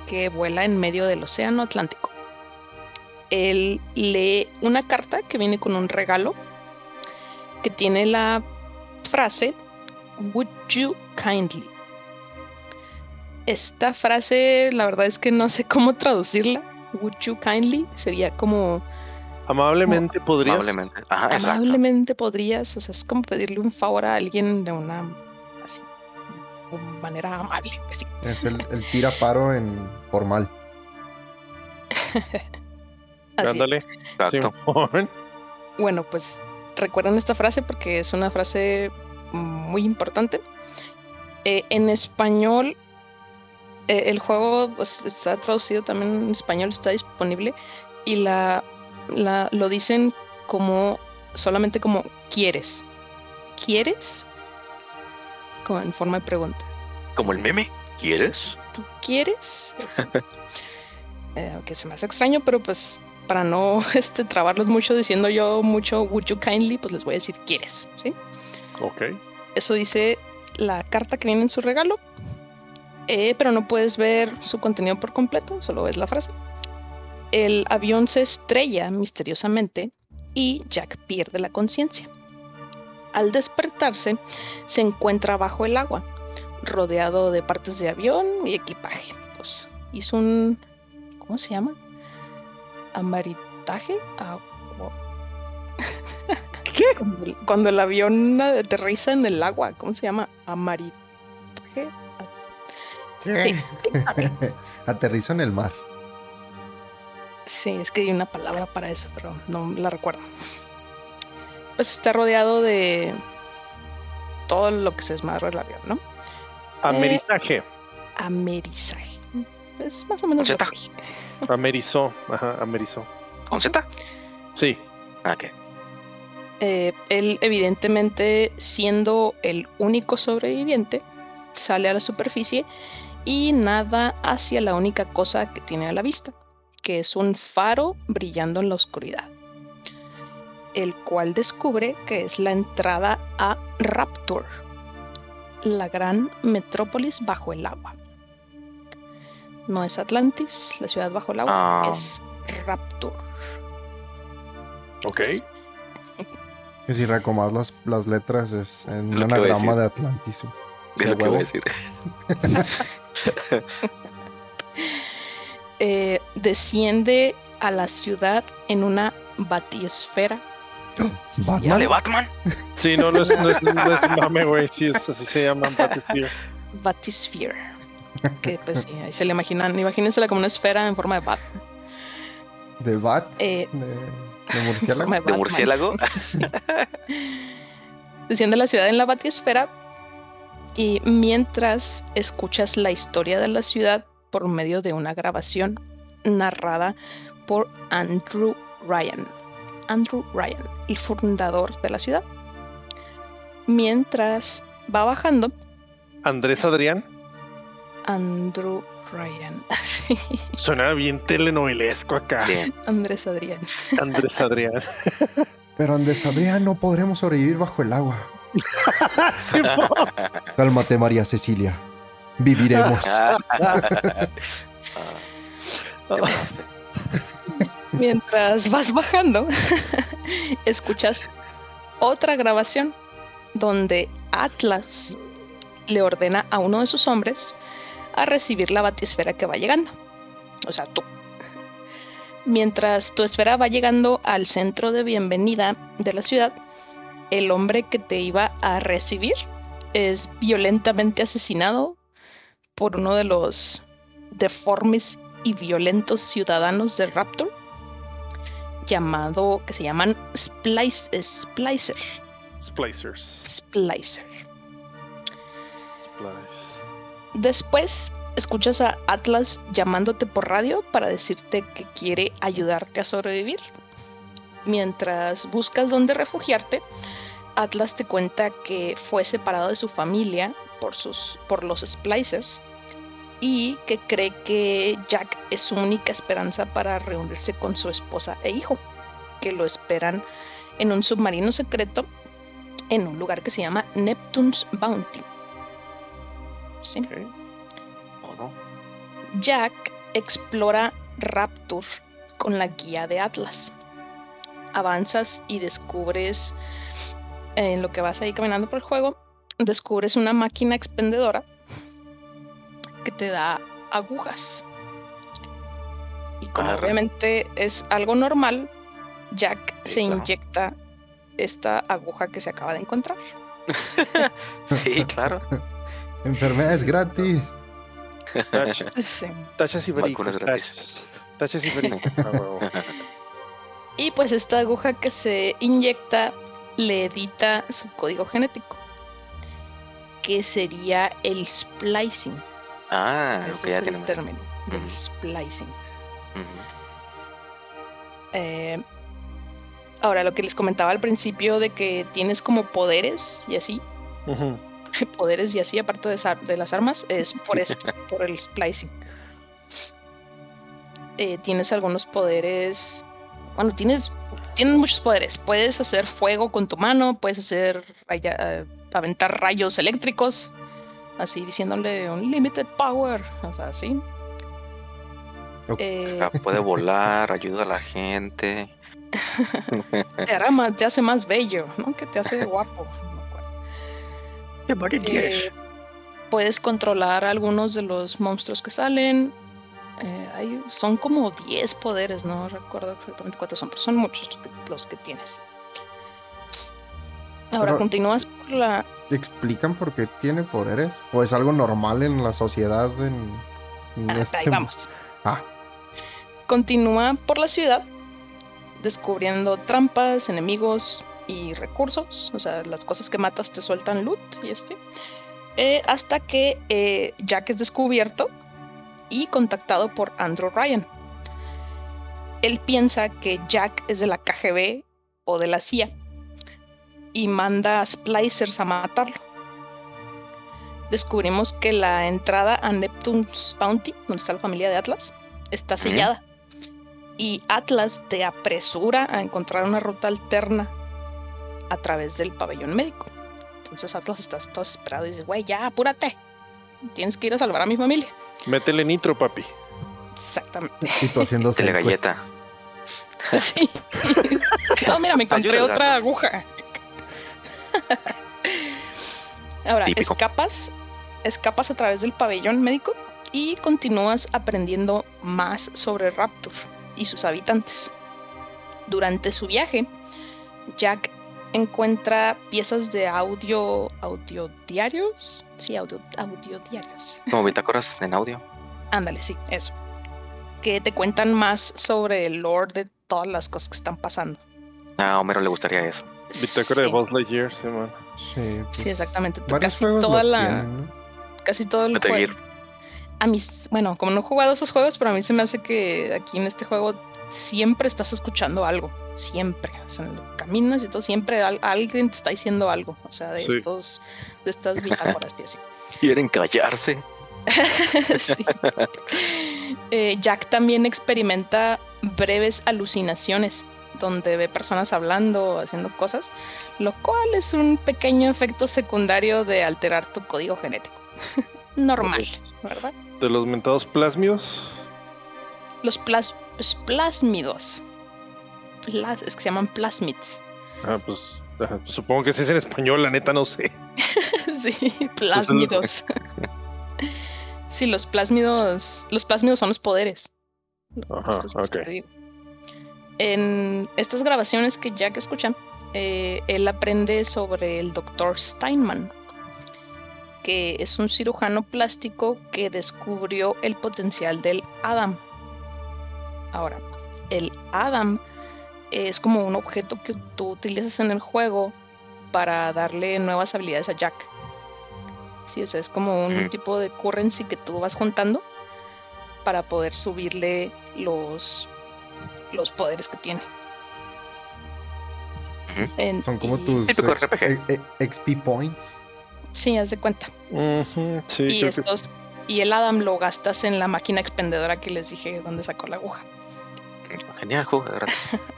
que vuela en medio del océano Atlántico. Él lee una carta que viene con un regalo que tiene la frase Would you kindly? Esta frase, la verdad es que no sé cómo traducirla. Would you kindly sería como Amablemente podrías. Amablemente. Ajá, exacto. amablemente podrías, o sea, es como pedirle un favor a alguien de una así, de manera amable, pues sí. Es el, el tira paro en formal. *laughs* Ándale. Bueno, pues recuerden esta frase porque es una frase muy importante. Eh, en español, eh, el juego pues, está traducido también en español, está disponible y la, la lo dicen como solamente como quieres. ¿Quieres? Como en forma de pregunta. Como el meme. ¿Quieres? ¿Tú quieres? *laughs* Eh, aunque se me hace extraño, pero pues para no *laughs* este, trabarlos mucho diciendo yo mucho would you kindly, pues les voy a decir quieres, ¿sí? Ok. Eso dice la carta que viene en su regalo, eh, pero no puedes ver su contenido por completo, solo ves la frase. El avión se estrella misteriosamente y Jack pierde la conciencia. Al despertarse, se encuentra bajo el agua, rodeado de partes de avión y equipaje. Pues hizo un. ¿Cómo se llama? Amaritaje. Agua. *laughs* ¿Qué? Cuando el, cuando el avión aterriza en el agua, ¿cómo se llama? Amaritaje. Sí, *laughs* Aterriza en el mar. Sí, es que hay una palabra para eso, pero no la recuerdo. Pues está rodeado de todo lo que se desmadró el avión, ¿no? Amerizaje. Amerizaje. Es más o menos que dije. Amerizó. Ajá, amerizó. ¿Con Z? Sí. Ah, ok. Eh, él, evidentemente, siendo el único sobreviviente, sale a la superficie y nada hacia la única cosa que tiene a la vista, que es un faro brillando en la oscuridad, el cual descubre que es la entrada a Rapture. la gran metrópolis bajo el agua. No es Atlantis, la ciudad bajo el agua, Ah. es Rapture. Ok. Que si recomas las, las letras es en Lo un que iba a anagrama decir. de Atlantis. Es lo que voy a decir. *laughs* *laughs* Eh, desciende a la ciudad en una batiesfera. Sí, Batman. Dale, Batman. Sí, no, no es, no es, no es mame, güey. Sí, es, así se llaman Battlefield. Batisphere. Que pues sí, ahí se le imaginan, imagínensela como una esfera en forma de bat. De Bat, Eh, de, de murciélago. de murciélago. *laughs* Sí. Desciende a la ciudad en la batiesfera y mientras escuchas la historia de la ciudad por medio de una grabación narrada por Andrew Ryan. Andrew Ryan, el fundador de la ciudad. Mientras va bajando, Andrés Adrián. Andrew Ryan. *laughs* Sí, Suena bien telenovelesco acá. Bien. Andrés Adrián. Andrés Adrián. *laughs* Pero Andrés Adrián no podremos sobrevivir bajo el agua. *laughs* Cálmate, María Cecilia. Viviremos. *laughs* Ah. Mamaste. Mientras vas bajando, *laughs* escuchas otra grabación donde Atlas le ordena a uno de sus hombres a recibir la batisfera que va llegando. O sea, tú. Mientras tu esfera va llegando al centro de bienvenida de la ciudad, el hombre que te iba a recibir es violentamente asesinado por uno de los deformes y violentos ciudadanos de Raptor llamado que se llaman Splice, Splicer Splicers. Splicer Splice. después escuchas a Atlas llamándote por radio para decirte que quiere ayudarte a sobrevivir mientras buscas dónde refugiarte Atlas te cuenta que fue separado de su familia por sus por los Splicers y que cree que Jack es su única esperanza para reunirse con su esposa e hijo, que lo esperan en un submarino secreto en un lugar que se llama Neptune's Bounty. ¿Sí? Ok. Todo. Jack explora Rapture con la guía de Atlas. Avanzas y descubres, en lo que vas ahí caminando por el juego, descubres una máquina expendedora que te da agujas. Y como Arre. obviamente es algo normal, Jack Sí, se claro. inyecta esta aguja que se acaba de encontrar. *laughs* Sí, claro. *laughs* Enfermedades gratis. Tachas, Sí. tachas y. Tachas. Tachas y. *laughs* Y pues esta aguja que se inyecta le edita su código genético, que sería el splicing. Ah, Ese es el término del Ujú. splicing. Eh, ahora, lo que les comentaba al principio de que tienes como poderes y así, *laughs* poderes y así, aparte de las armas, es por *laughs* esto, por el splicing. Eh, tienes algunos poderes. Bueno, tienes, tienes muchos poderes. Puedes hacer fuego con tu mano, puedes hacer eh, aventar rayos eléctricos, así diciéndole un limited power, o sea, así. Eh, Puede volar, *laughs* ayuda a la gente. *laughs* te, hará más- te hace más bello, ¿no? Que te hace *laughs* guapo. Eh, puedes controlar algunos de los monstruos que salen. Eh, hay- son como 10 poderes, no recuerdo exactamente cuántos son, pero son muchos los que- que tienes. Ahora Pero- continúas por la. ¿Explican por qué tiene poderes? ¿O es algo normal en la sociedad en, en Ah, este ahí vamos. Ah, Continúa por la ciudad, descubriendo trampas, enemigos y recursos. O sea, las cosas que matas te sueltan loot y este. eh, hasta que eh, Jack es descubierto y contactado por Andrew Ryan. Él piensa que Jack es de la KGB o de la CIA y manda a Splicers a matarlo. Descubrimos que la entrada a Neptune's Bounty, donde está la familia de Atlas, está sellada. Y Atlas te apresura a encontrar una ruta alterna a través del pabellón médico. Entonces Atlas está todo desesperado y dice, güey, ya, apúrate. Tienes que ir a salvar a mi familia. Métele nitro, papi. Exactamente. Y tú haciendo Tele secuest. galleta. *laughs* Sí. No, mira, me encontré otra gato. aguja. Ahora, Típico. escapas, escapas a través del pabellón médico y continúas aprendiendo más sobre Raptor y sus habitantes. Durante su viaje, Jack encuentra piezas de audio, audio diarios, sí, audio, audio diarios. Como bitácoras en audio. *laughs* Ándale, sí, eso. Que te cuentan más sobre el lore de todas las cosas que están pasando. A Homero le gustaría eso. Bitácora de Sí, Buzz Lightyear, sí, man. Sí, pues, Sí, exactamente. Casi toda lo la- tienen, ¿no? Casi todo el Metal juego. Gear. A mis, bueno, como no he jugado esos juegos, pero a mí se me hace que aquí en este juego siempre estás escuchando algo. Siempre. O sea, caminas y todo, siempre al- alguien te está diciendo algo. O sea, de Sí. estos, de estas bitácoras y así. *laughs* Quieren callarse. *laughs* Sí. Eh, Jack también experimenta breves alucinaciones donde ve personas hablando o haciendo cosas, lo cual es un pequeño efecto secundario de alterar tu código genético. *laughs* Normal, ¿verdad? De los mentados plásmidos. Los plas, pues, plásmidos. Plas- es que se llaman plasmids. Ah, pues pues, supongo que sí es en español, la neta no sé. *laughs* *laughs* sí, plásmidos. *laughs* sí, los plásmidos. Los plásmidos son los poderes. Ajá, Esto es lo que ok. te digo. En estas grabaciones que Jack escucha, eh, él aprende sobre el doctor Steinman, que es un cirujano plástico que descubrió el potencial del Adam. Ahora, el Adam es como un objeto que tú utilizas en el juego para darle nuevas habilidades a Jack. Sí, o sea, es como un tipo de currency que tú vas juntando para poder subirle los, los poderes que tiene. En- Son como y- tus ex- RPG. e- e- XP points. Sí, haz de cuenta. Ujú, sí, y que estos y el Adam lo gastas en la máquina expendedora que les dije donde sacó la aguja. Genial, juego gratis. *laughs*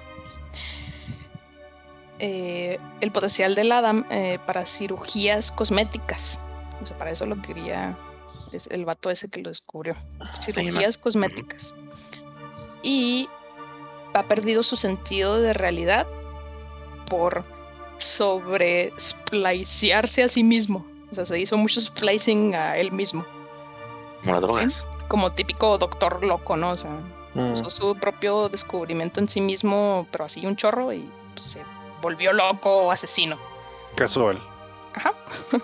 Eh, el potencial del Adam eh, para cirugías cosméticas. O sea, para eso lo quería es el vato ese que lo descubrió. Cirugías cosméticas. Y ha perdido su sentido de realidad por sobre splicearse a sí mismo. O sea, se hizo mucho splicing a él mismo. Como las drogas. Como típico doctor loco, ¿no? O sea, Mm, usó su propio descubrimiento en sí mismo, pero así un chorro y pues, se volvió loco o asesino. casual. Ajá. *laughs*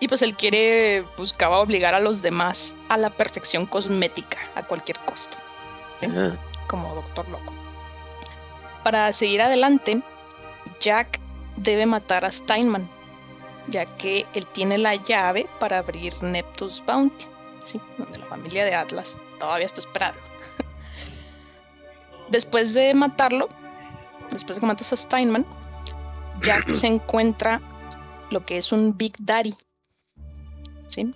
y pues él quiere, buscaba obligar a los demás a la perfección cosmética a cualquier costo, Eh, como doctor loco. Para seguir adelante, Jack debe matar a Steinman, ya que él tiene la llave para abrir Neptus Bounty, ¿sí? donde la familia de Atlas todavía está esperando. después de matarlo, después de que matas a Steinman, Jack *clears throat* se encuentra lo que es un Big Daddy. ¿Sí?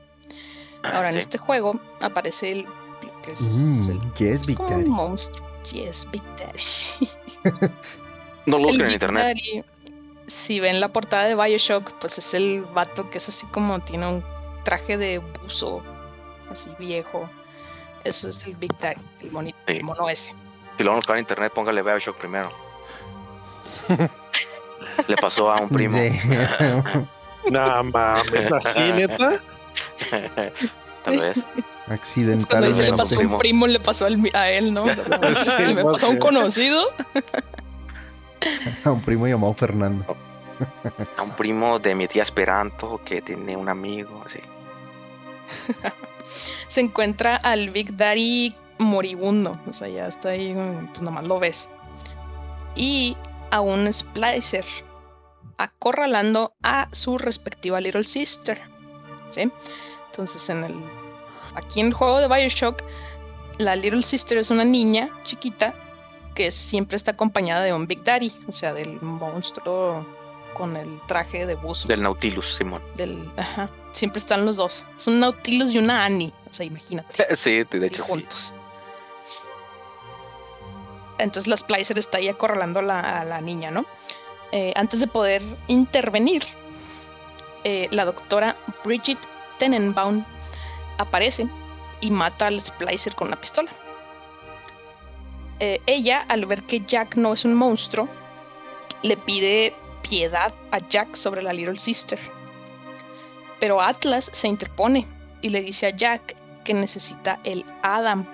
Ahora, en este juego aparece el, lo que es, Mm, el- ¿Qué es es Big como Daddy? un monstruo. Yes, Big Daddy. *laughs* No lo busquen en internet. Daddy, si ven la portada de Bioshock, pues es el vato que es así como tiene un traje de buzo, así viejo. Eso es el Big Daddy, el, monito, Sí. el mono ese. Si lo van a buscar en internet, póngale Bioshock primero. *laughs* Le pasó a un primo. Sí. *laughs* Nah, mames, así, neta. *laughs* Tal vez. Cuando dice le pasó a un Primo. primo, le pasó a él, ¿no? O sea, como, Sí, me más pasó a un conocido. A un primo llamado Fernando. A un primo de mi tía Esperanto que tiene un amigo. Así. Se encuentra al Big Daddy moribundo. O sea, ya está ahí, pues nomás lo ves. Y a un Splicer acorralando a su respectiva Little Sister. ¿Sí? Entonces, en el. Aquí en el juego de Bioshock, la Little Sister es una niña chiquita que siempre está acompañada de un Big Daddy, o sea, del monstruo con el traje de buzo. Del Nautilus, Simón. del- ajá, siempre están los dos. Es un Nautilus y una Annie. O sea, imagínate *laughs* Sí, de hecho sí. juntos. Entonces la Splicer está ahí acorralando a la, a la niña, ¿no? eh, antes de poder intervenir, eh, la doctora Bridget Tenenbaum aparece y mata al Splicer con la pistola. Eh, ella, al ver que Jack no es un monstruo, le pide piedad a Jack sobre la Little Sister. Pero Atlas se interpone y le dice a Jack que necesita el Adam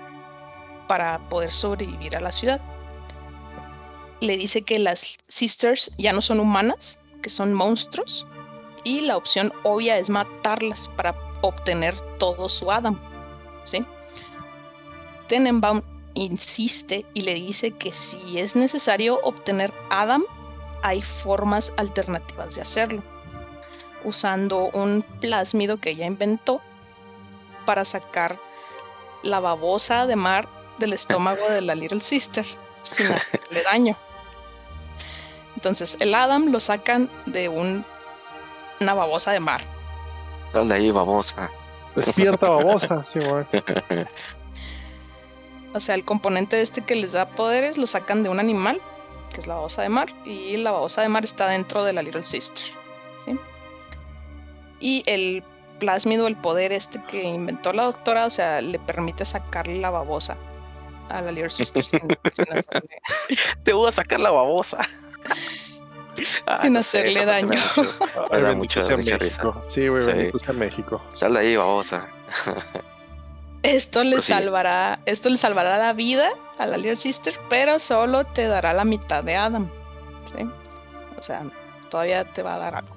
para poder sobrevivir a la ciudad. Le dice que las Sisters ya no son humanas, que son monstruos, y la opción obvia es matarlas para obtener todo su Adam. Tenenbaum insiste y le dice que si es necesario obtener Adam, hay formas alternativas de hacerlo, usando un plásmido que ella inventó para sacar la babosa de mar del estómago de la Little Sister sin hacerle *laughs* daño. Entonces el Adam lo sacan de un, una babosa de mar. Sal de ahí, babosa. Despierta babosa, *laughs* sí, güey. O sea, el componente este que les da poderes lo sacan de un animal, que es la babosa de mar, y la babosa de mar está dentro de la Little Sister. ¿sí? Y el plásmido, el poder este que inventó la doctora, o sea, le permite sacarle la babosa a la Little Sister sin, sin *laughs* Te voy a sacar la babosa. *laughs* Ah, sin no sé, hacerle me daño. da mucho- Me da mucha, mucha risa. Sí, güey, Sí. México. Sal de ahí, babosa. *laughs* Esto le salvará, esto le salvará la vida a la Little Sister, pero solo te dará la mitad de Adam. ¿sí? O sea, todavía te va a dar algo.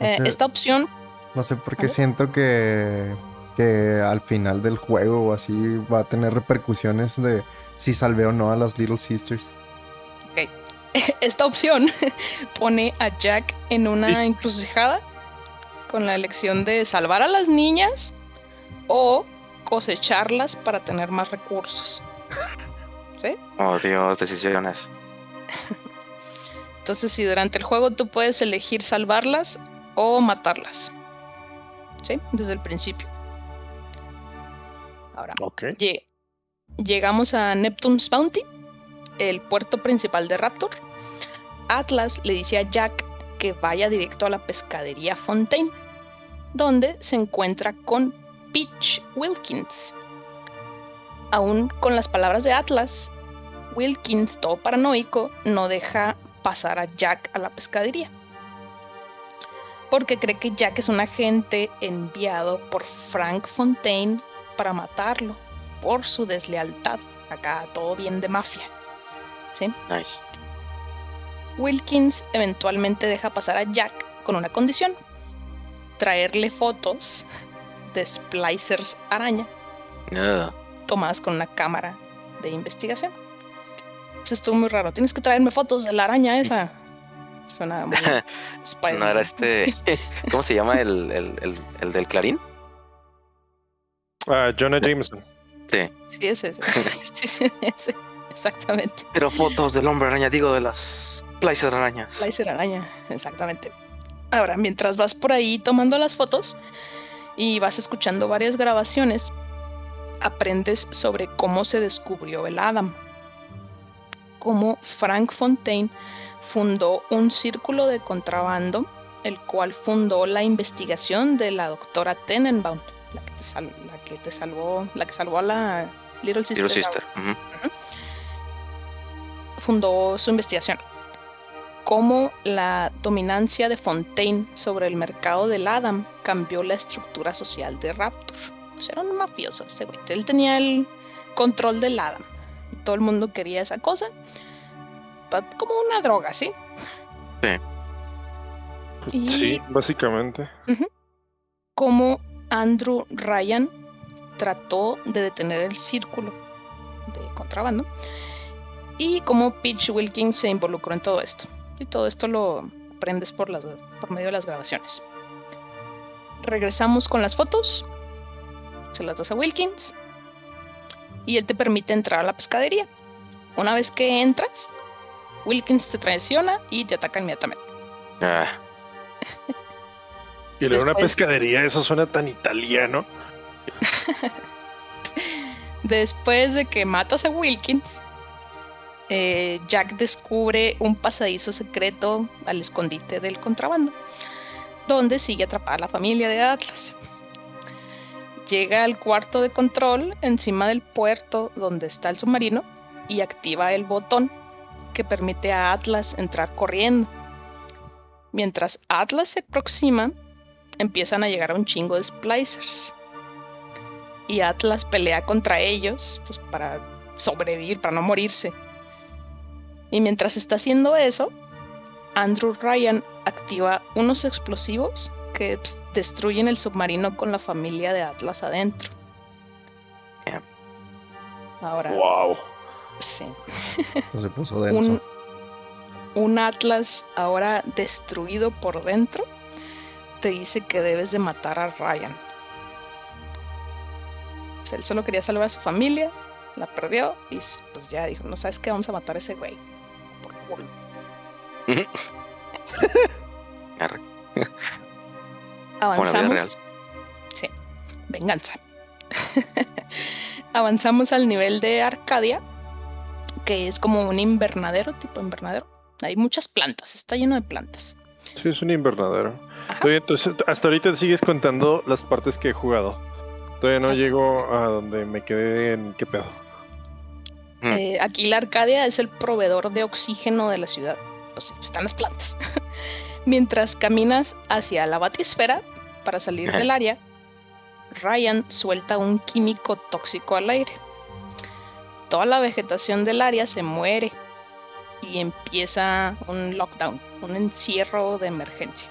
No Eh, sé. esta opción, No sé por qué siento que, que al final del juego o así va a tener repercusiones de si salvé o no a las Little Sisters. *laughs* esta opción *laughs* pone a Jack en una encrucijada con la elección de salvar a las niñas o cosecharlas para tener más recursos. *laughs* ¿Sí? Oh, Dios, decisiones. Entonces, si durante el juego tú puedes elegir salvarlas o matarlas. ¿Sí? Desde el principio. Ahora, Ok. lle- llegamos a Neptune's Bounty, el puerto principal de Raptor. Atlas le dice a Jack que vaya directo a la pescadería Fontaine, donde se encuentra con Peach Wilkins. Aún con las palabras de Atlas, Wilkins, todo paranoico, no deja pasar a Jack a la pescadería. Porque cree que Jack es un agente enviado por Frank Fontaine para matarlo por su deslealtad. Acá todo bien de mafia. ¿sí? Nice. Wilkins eventualmente deja pasar a Jack con una condición. Traerle fotos de splicers araña Ugh. tomadas con una cámara de investigación. Eso estuvo muy raro. Tienes que traerme fotos de la araña esa. *laughs* Suena muy *laughs* Spider-Man. ¿No era este. *laughs* ¿Cómo se llama el, el, el, el del Clarín? Ah, Jonah Jameson. Sí. Sí, es ese. Sí, sí, ese. Exactamente. Pero fotos del hombre araña, digo, de las Splicer arañas. Slicer araña, exactamente. Ahora, mientras vas por ahí tomando las fotos y vas escuchando varias grabaciones, aprendes sobre cómo se descubrió el Adam. Cómo Frank Fontaine fundó un círculo de contrabando, el cual fundó la investigación de la doctora Tenenbaum, la que te, sal- la que te salvó, la que salvó a la Little Sister. Little Sister. ujú. fundó su investigación. Cómo la dominancia de Fontaine sobre el mercado del Adam cambió la estructura social de Raptor. O sea, era un mafioso este güey. Él tenía el control del Adam. Y todo el mundo quería esa cosa. Como una droga, ¿sí? Y- Sí, básicamente. Cómo Andrew Ryan trató de detener el círculo de contrabando y cómo Peach Wilkins se involucró en todo esto. Y todo esto lo aprendes por, las, por medio de las grabaciones. Regresamos con las fotos, se las das a Wilkins y él te permite entrar a la pescadería. Una vez que entras, Wilkins te traiciona y te ataca inmediatamente. Ah, Y luego una pescadería, eso suena tan italiano. *laughs* Después de que matas a Wilkins, eh, Jack descubre un pasadizo secreto al escondite del contrabando, donde sigue atrapada la familia de Atlas. Llega al cuarto de control encima del puerto donde está el submarino y activa el botón que permite a Atlas entrar corriendo. Mientras Atlas se aproxima, empiezan a llegar a un chingo de splicers. Y Atlas pelea contra ellos pues, para sobrevivir, para no morirse. Y mientras está haciendo eso, Andrew Ryan activa unos explosivos que pues, destruyen el submarino con la familia de Atlas adentro. Yeah. Ahora, Wow. sí. Esto se puso *laughs* denso. Un, un Atlas ahora destruido por dentro te dice que debes de matar a Ryan. O sea, él solo quería salvar a su familia, la perdió y pues ya dijo, no sabes qué, vamos a matar a ese güey. Por culo. *laughs* Avanzamos. Sí, venganza. *laughs* Avanzamos al nivel de Arcadia, que es como un invernadero, tipo invernadero. Hay muchas plantas, está lleno de plantas. Sí, es un invernadero. Oye, entonces, hasta ahorita sigues contando las partes que he jugado. Todavía no llego a donde me quedé en qué pedo. Mm. Eh, aquí la Arcadia es el proveedor de oxígeno de la ciudad. Pues están las plantas. *laughs* Mientras caminas hacia la batisfera para salir del área, Ryan suelta un químico tóxico al aire. Toda la vegetación del área se muere y empieza un lockdown, un encierro de emergencia.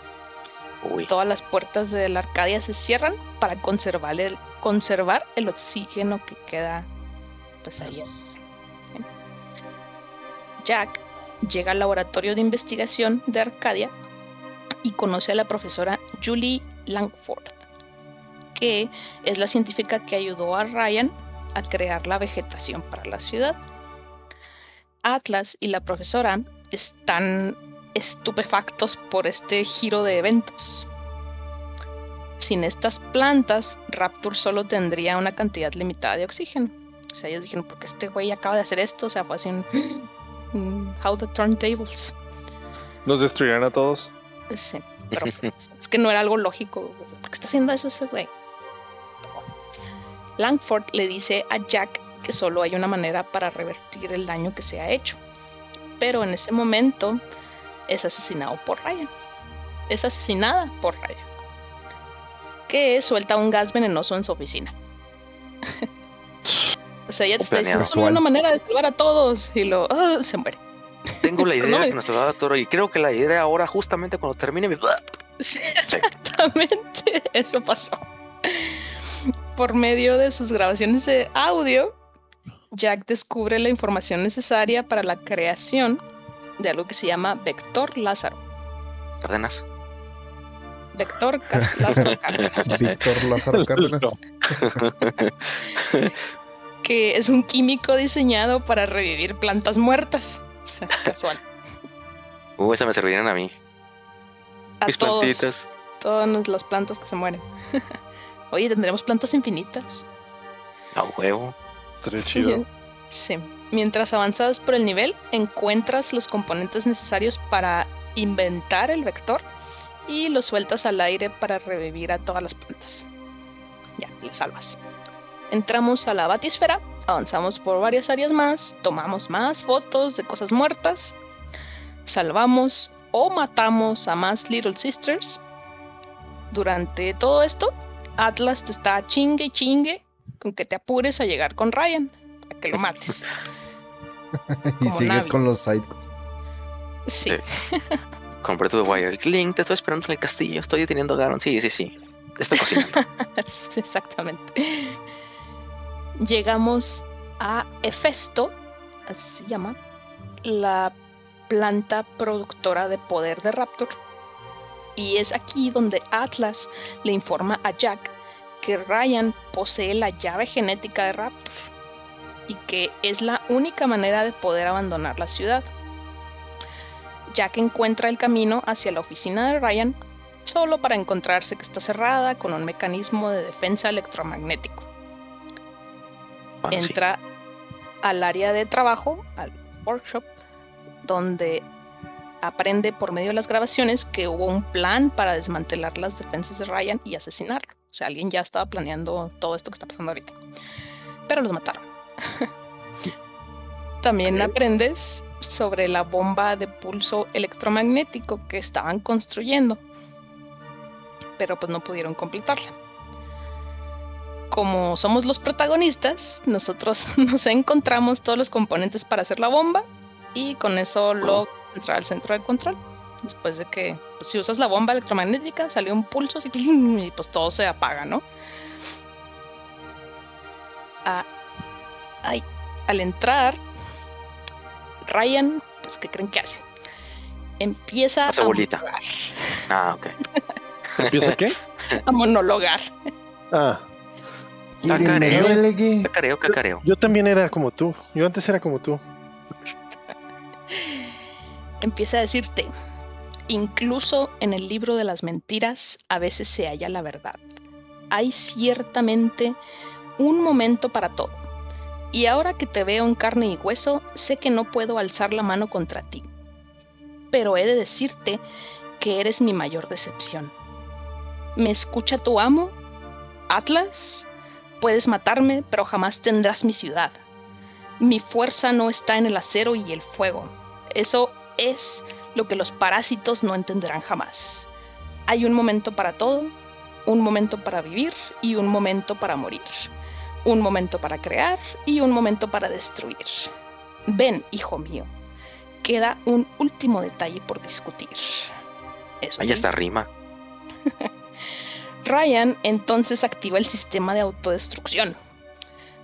Uy. Todas las puertas de la Arcadia se cierran para conservar el, conservar el oxígeno que queda pues ahí. Jack llega al laboratorio de investigación de Arcadia y conoce a la profesora Julie Langford, que es la científica que ayudó a Ryan a crear la vegetación para la ciudad. Atlas y la profesora están estupefactos por este giro de eventos. Sin estas plantas, Rapture solo tendría una cantidad limitada de oxígeno. O sea, ellos dijeron, porque este güey acaba de hacer esto, o sea, fue así un, How the Turntables. ¿Nos destruirán a todos? Sí, pero pues, *laughs* es que no era algo lógico. ¿Por qué está haciendo eso ese güey? Langford le dice a Jack que solo hay una manera para revertir el daño que se ha hecho. Pero en ese momento es asesinado por Ryan. Es asesinada por Ryan. Que suelta un gas venenoso en su oficina. *laughs* o sea, ella te está diciendo, solo hay una manera de salvar a todos. Y lo, ah, se muere. Tengo la *laughs* idea No, que nuestro dado toro y creo que la idea ahora justamente cuando termine mi... Sí, *laughs* exactamente, *laughs* eso pasó. Por medio de sus grabaciones de audio, Jack descubre la información necesaria para la creación de algo que se llama Vector Lázaro. Cárdenas. Vector Lázaro Cárdenas, Víctor Lázaro Cárdenas. Que es un químico diseñado para revivir plantas muertas. O sea, *laughs* casual. Uh, esa me servirían a mí. A Mis todos, plantitas. todas las plantas que se mueren. *laughs* Oye, tendremos plantas infinitas. A huevo. Estaría chido. *laughs* Sí. Mientras avanzas por el nivel, encuentras los componentes necesarios para inventar el vector y los sueltas al aire para revivir a todas las plantas. Ya, le salvas. Entramos a la batisfera, avanzamos por varias áreas más, tomamos más fotos de cosas muertas, salvamos o matamos a más Little Sisters. Durante todo esto, Atlas te está chingue y chingue con que te apures a llegar con Ryan, a que lo mates. *laughs* *laughs* y Como sigues Navi. con los sidequests. Sí. Compré tu Wire. Link, te estoy esperando en el castillo. Estoy deteniendo a Garon. Sí, sí, sí. Estoy cocinando. *laughs* exactamente. Llegamos a Hefesto, así se llama, la planta productora de poder de Raptor. Y es aquí donde Atlas le informa a Jack que Ryan posee la llave genética de Raptor y que es la única manera de poder abandonar la ciudad. Jack encuentra el camino hacia la oficina de Ryan solo para encontrarse que está cerrada con un mecanismo de defensa electromagnético. Entra al área de trabajo, al workshop donde aprende por medio de las grabaciones que hubo un plan para desmantelar las defensas de Ryan y asesinarlo. O sea, alguien ya estaba planeando todo esto que está pasando ahorita. Pero los mataron. *laughs* También aprendes sobre la bomba de pulso electromagnético que estaban construyendo. Pero pues no pudieron completarla. Como somos los protagonistas, nosotros *laughs* nos encontramos todos los componentes para hacer la bomba y con eso lo entrar al centro de control. Después de que pues, si usas la bomba electromagnética sale un pulso así, *laughs* y pues todo se apaga, ¿no? Ah, ay, al entrar, Ryan, pues ¿qué creen que hace? Empieza a bolita. monologar. Ah, ok. ¿Empieza qué? *laughs* A monologar. Ah, ¿Quieren Cacareo. Cacareo, yo también era como tú. Yo antes era como tú. *laughs* Empieza a decirte, incluso en el libro de las mentiras a veces se halla la verdad. Hay ciertamente un momento para todo. Y ahora que te veo en carne y hueso, sé que no puedo alzar la mano contra ti. Pero he de decirte que eres mi mayor decepción. ¿Me escucha tu amo? Atlas? Puedes matarme, pero jamás tendrás mi ciudad. Mi fuerza no está en el acero y el fuego. Eso es lo que los parásitos no entenderán jamás. Hay un momento para todo, un momento para vivir y un momento para morir. Un momento para crear y un momento para destruir. Ven, hijo mío, queda un último detalle por discutir. Eso Ahí está rima. *laughs* Ryan entonces activa el sistema de autodestrucción,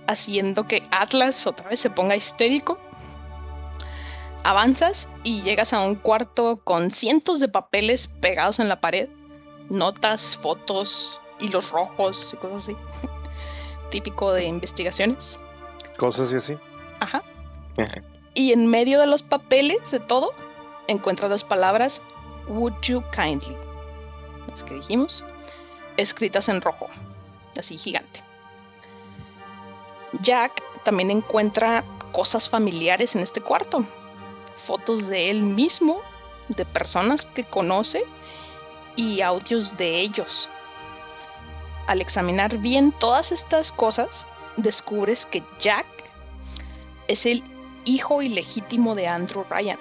haciendo que Atlas otra vez se ponga histérico. Avanzas y llegas a un cuarto con cientos de papeles pegados en la pared, notas, fotos, hilos rojos y cosas así. *laughs* Típico de investigaciones. Cosas y así. Ajá. Y en medio de los papeles, de todo, encuentras las palabras Would you kindly? Las que dijimos, escritas en rojo, así gigante. Jack también encuentra cosas familiares en este cuarto. Fotos de él mismo, de personas que conoce y audios de ellos. Al examinar bien todas estas cosas, descubres que Jack es el hijo ilegítimo de Andrew Ryan.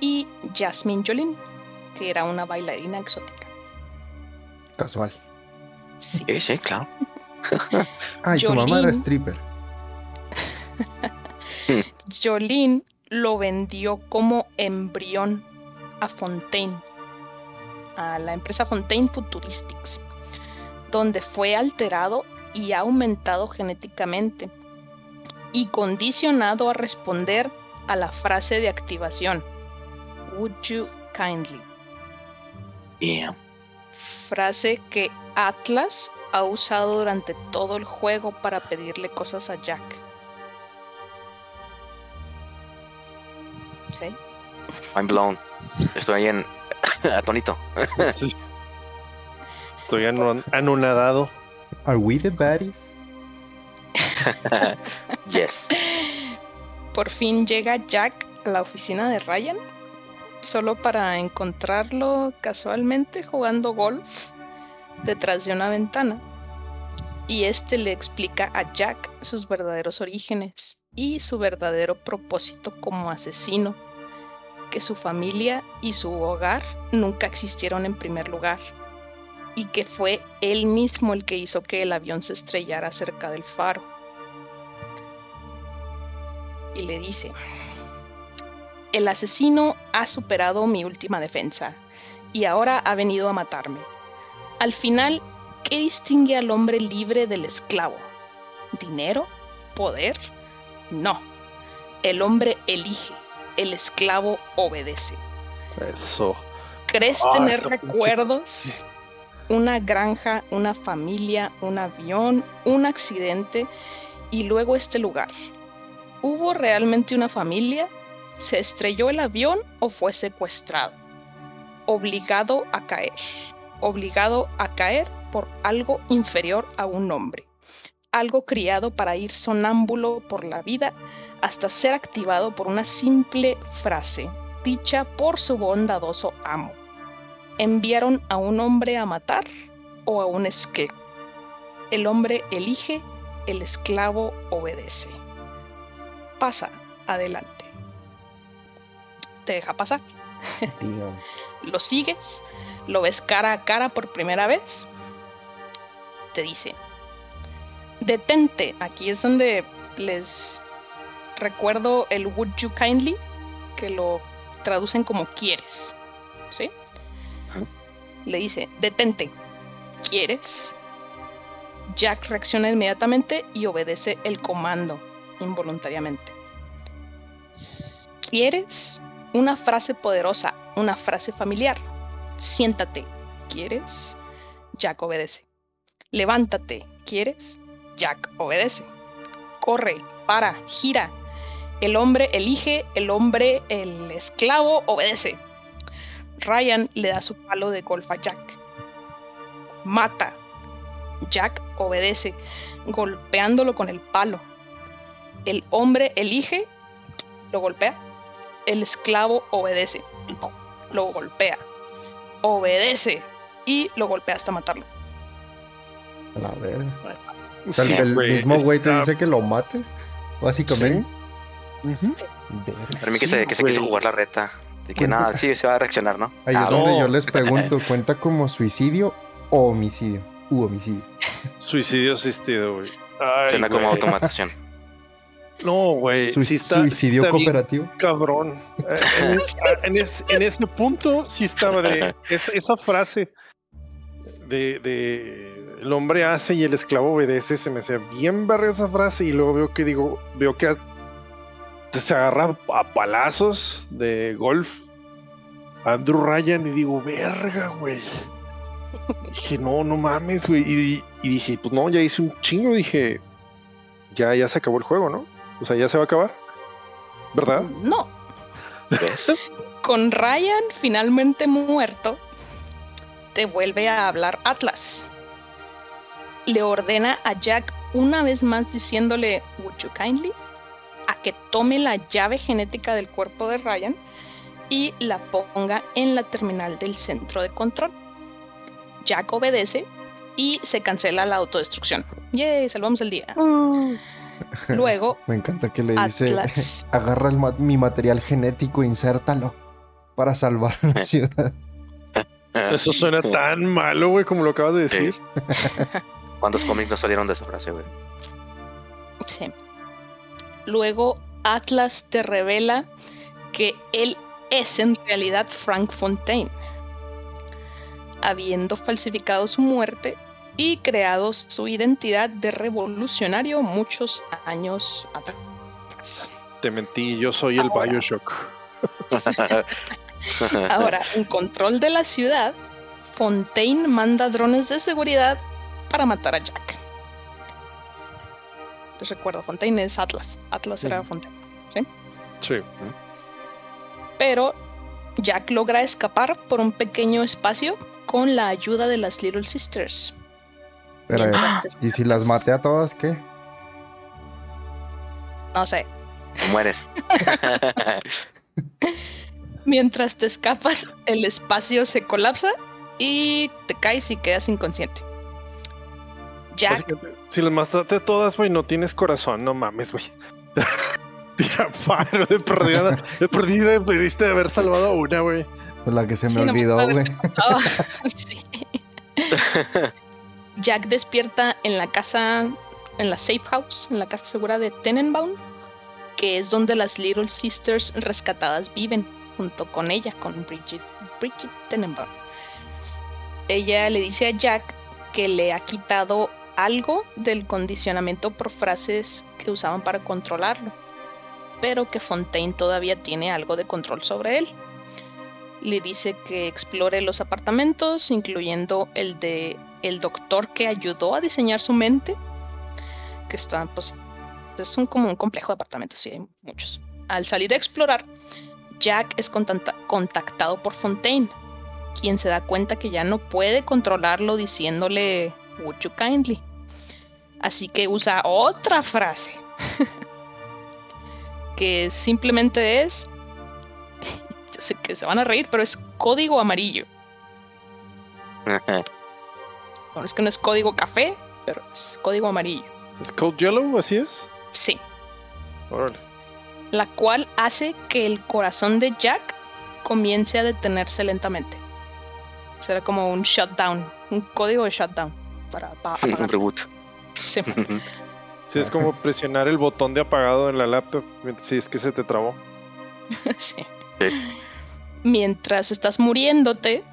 Y Jasmine Jolin, que era una bailarina exótica. Casual. Sí. Sí, claro. *laughs* Ay, tu mamá era Jolene. stripper. *laughs* Jolene lo vendió como embrión a Fontaine, a la empresa Fontaine Futuristics, donde fue alterado y aumentado genéticamente y condicionado a responder a la frase de activación. Would you kindly? Yeah. Frase que Atlas ha usado durante todo el juego para pedirle cosas a Jack. ¿Sí? I'm blown. Estoy en *laughs* atónito. Sí. Estoy anu- anonadado. ¿Are we the baddies? *laughs* yes. Por fin llega Jack a la oficina de Ryan, solo para encontrarlo casualmente jugando golf detrás de una ventana. Y este le explica a Jack sus verdaderos orígenes y su verdadero propósito como asesino, que su familia y su hogar nunca existieron en primer lugar, y que fue él mismo el que hizo que el avión se estrellara cerca del faro. Y le dice, el asesino ha superado mi última defensa y ahora ha venido a matarme. Al final, ¿qué distingue al hombre libre del esclavo? ¿Dinero? ¿Poder? No. El hombre elige, el esclavo obedece. Eso. ¿Crees Ah, tener recuerdos? *laughs* Una granja, una familia, un avión, un accidente y luego este lugar. ¿Hubo realmente una familia? ¿Se estrelló el avión o fue secuestrado? Obligado a caer. Obligado a caer por algo inferior a un hombre. algo criado para ir sonámbulo por la vida hasta ser activado por una simple frase dicha por su bondadoso amo. Enviaron a un hombre a matar o a un esclavo. El hombre elige, el esclavo obedece. Pasa adelante. Te deja pasar. *laughs* Lo sigues, lo ves cara a cara por primera vez. Te dice, detente. Aquí es donde les recuerdo el would you kindly, que lo traducen como quieres. ¿Sí? Le dice, detente. ¿Quieres? Jack reacciona inmediatamente y obedece el comando involuntariamente. ¿Quieres? Una frase poderosa, una frase familiar. Siéntate. ¿Quieres? Jack obedece. Levántate. ¿Quieres? Jack obedece. Corre, para, gira. El hombre elige, el hombre, el esclavo, obedece. Ryan le da su palo de golf a Jack. Mata. Jack obedece, golpeándolo con el palo. El hombre elige, lo golpea. El esclavo obedece, lo golpea. Obedece y lo golpea hasta matarlo. A la verga. O sea, el- Sí, el güey, mismo güey te está- dice que lo mates, básicamente. Ujú. Verga. Para mí que Sí, se, que se quiso jugar la reta. Así que nada, sí, se va a reaccionar, ¿no? Ahí Ah, es donde no. yo les pregunto, *laughs* ¿cuenta como suicidio o homicidio? U homicidio. Suicidio asistido, güey. Suena como güey. No, güey. Sí está- suicidio está bien cooperativo. cabrón. Eh, En, es- en es- en ese punto sí estaba de esa, esa frase de, de el hombre hace y el esclavo obedece, se me hacía bien verga esa frase y luego veo que digo, veo que a- se agarra a palazos de golf Andrew Ryan y digo, verga, güey. Dije, no, no mames, güey. Y, y dije, pues no, ya hice un chingo. Dije, ya, ya se acabó el juego, ¿no? O sea, ya se va a acabar. ¿Verdad? No, *laughs* con Ryan finalmente muerto, te vuelve a hablar Atlas. Le ordena a Jack una vez más diciéndole, Would you kindly? A que tome la llave genética del cuerpo de Ryan y la ponga en la terminal del centro de control. Jack obedece y se cancela la autodestrucción. ¡Yay! Salvamos el día. *laughs* Luego, Me encanta que le dice, Atlas. *laughs* agarra el ma- mi material genético, insértalo para salvar la *laughs* ciudad. Eso suena tan malo, güey, como lo acabas de decir. ¿Cuántos cómics no salieron de esa frase, güey? Sí. Luego Atlas te revela que él es en realidad Frank Fontaine, habiendo falsificado su muerte y creado su identidad de revolucionario muchos años atrás. Te mentí, yo soy el Ahora. Bioshock. *laughs* Ahora, en control de la ciudad, Fontaine manda drones de seguridad para matar a Jack. Les recuerdo, Fontaine es Atlas. Atlas era. Fontaine. Sí. pero Jack logra escapar por un pequeño espacio con la ayuda de las Little Sisters. Pero, ¿y si las maté a todas, qué? No sé. Mueres. *laughs* Mientras te escapas, el espacio se colapsa y te caes y quedas inconsciente. Jack, Básicamente, si las mataste todas, güey, no tienes corazón, no mames, güey. *laughs* Tira paro de perdida. De perdida pudiste haber salvado a una, güey. Pues la que se me Sí, no olvidó, güey. Ah, *laughs* sí. Jack despierta en la casa, en la safe house, en la casa segura de Tenenbaum, que es donde las Little Sisters rescatadas viven, junto con ella, con Bridget, Bridget Tenenbaum. Ella le dice a Jack que le ha quitado algo del condicionamiento por frases que usaban para controlarlo, pero que Fontaine todavía tiene algo de control sobre él le dice que explore los apartamentos, incluyendo el de el doctor que ayudó a diseñar su mente, que está, pues, es un, como un complejo de apartamentos, sí, hay muchos. Al salir a explorar, Jack es contacta- contactado por Fontaine, quien se da cuenta que ya no puede controlarlo diciéndole Would you kindly. Así que usa otra frase. *laughs* que simplemente es. *laughs* Yo sé que se van a reír, pero es código amarillo. Bueno, es que no es código café, pero es código amarillo. ¿Es Code Yellow? ¿Así es? Sí. Órale. La cual hace que el corazón de Jack comience a detenerse lentamente. Será como un shutdown, un código de shutdown para, para Un reboot. Sí. *laughs* Sí, es como presionar el botón de apagado en la laptop. Si es que se te trabó. *laughs* Sí. Sí. Mientras estás muriéndote,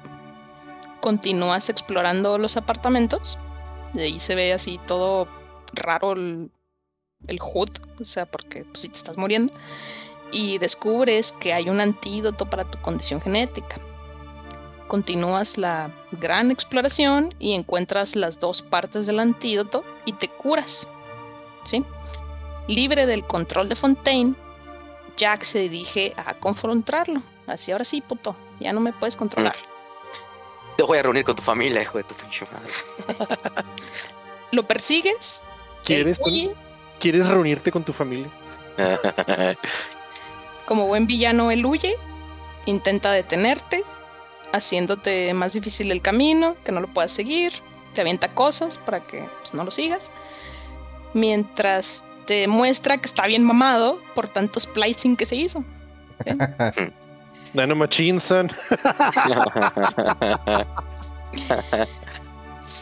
continúas explorando los apartamentos. De ahí se ve así todo raro el, el HUD, o sea, porque pues, si te estás muriendo. Y descubres que hay un antídoto para tu condición genética. Continúas la gran exploración y encuentras las dos partes del antídoto y te curas. ¿Sí? Libre del control de Fontaine, Jack se dirige a confrontarlo. Así, ahora sí, puto, ya no me puedes controlar. Te voy a reunir con tu familia, hijo de tu pinche madre. *laughs* Lo persigues. ¿Quieres, huye, ¿Quieres reunirte con tu familia? *laughs* como buen villano, él huye. Intenta detenerte, haciéndote más difícil el camino, que no lo puedas seguir. Te avienta cosas para que pues, no lo sigas. Mientras te muestra que está bien mamado por tanto splicing que se hizo. *laughs* Nano Machinson. *laughs*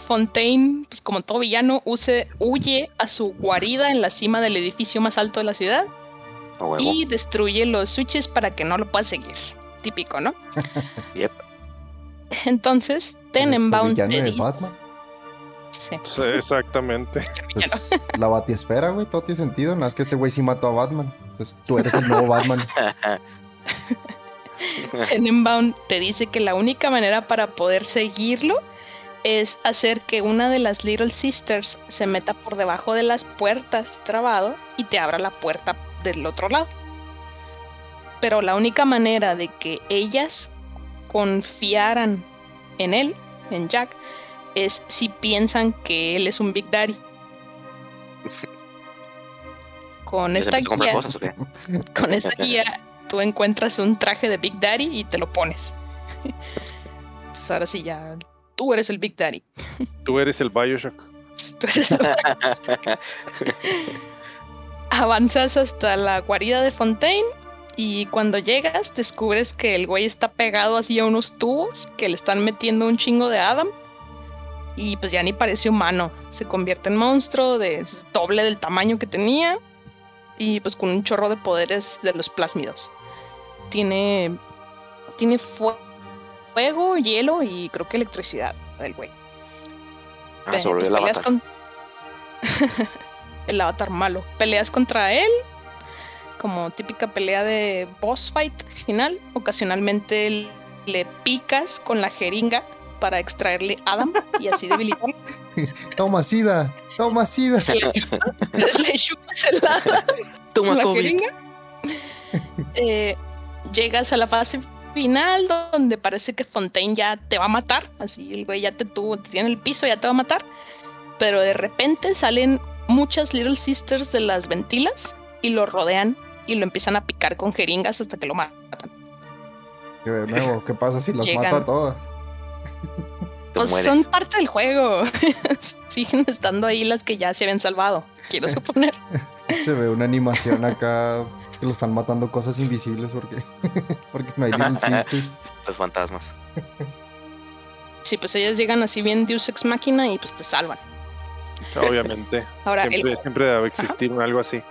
Fontaine, pues como todo villano, use- huye a su guarida en la cima del edificio más alto de la ciudad y destruye los switches para que no lo puedas seguir. Típico, ¿no? *laughs* Yep. Entonces, ¿Es Tenenbaum este te villano de dice... Batman? Sí. Sí, exactamente. *laughs* Pues la batiesfera, güey, todo tiene sentido. Nada más que este güey sí mató a Batman. Entonces tú eres el nuevo Batman. *laughs* Tenenbaum te dice que la única manera para poder seguirlo es hacer que una de las Little Sisters se meta por debajo de las puertas trabado y te abra la puerta del otro lado. Pero la única manera de que ellas confiaran en él, en Jack, es si piensan que él es un Big Daddy. *laughs* Con ¿Ya se esta guía, cosas con esa guía tú encuentras un traje de Big Daddy y te lo pones. Pues ahora sí ya, tú eres el Big Daddy. Tú eres el Bioshock. Tú eres el- Avanzas hasta la guarida de Fontaine y cuando llegas descubres que el güey está pegado así a unos tubos que le están metiendo un chingo de Adam. Y pues ya ni parece humano. Se convierte en monstruo de doble del tamaño que tenía. Y pues con un chorro de poderes de los plásmidos. Tiene. Tiene fue- fuego, hielo y creo que electricidad el güey. Ah, pues el peleas avatar. con- *laughs* el avatar malo. Peleas contra él. Como típica pelea de boss fight final. Ocasionalmente le picas con la jeringa para extraerle Adam y así debilitarlo. *laughs* Toma sida, toma sida. *laughs* le chupas, le chupas el Adam Toma con la COVID. jeringa. Eh, llegas a la fase final donde parece que Fontaine ya te va a matar. Así el güey ya te tuvo, te tiene en el piso, ya te va a matar. Pero de repente salen muchas Little Sisters de las ventilas y lo rodean y lo empiezan a picar con jeringas hasta que lo matan. Que de nuevo, ¿qué pasa si los Llegan. mato a todas? *laughs* Pues mueres. son parte del juego. *laughs* Siguen estando ahí las que ya se habían salvado. Quiero suponer. *laughs* Se ve una animación acá que lo están matando cosas invisibles porque, *laughs* porque no hay Little *laughs* Sisters. Los fantasmas. Sí, pues ellas llegan así bien Deus Ex Máquina y pues te salvan. Obviamente. Ahora, el siempre, debe existir algo así.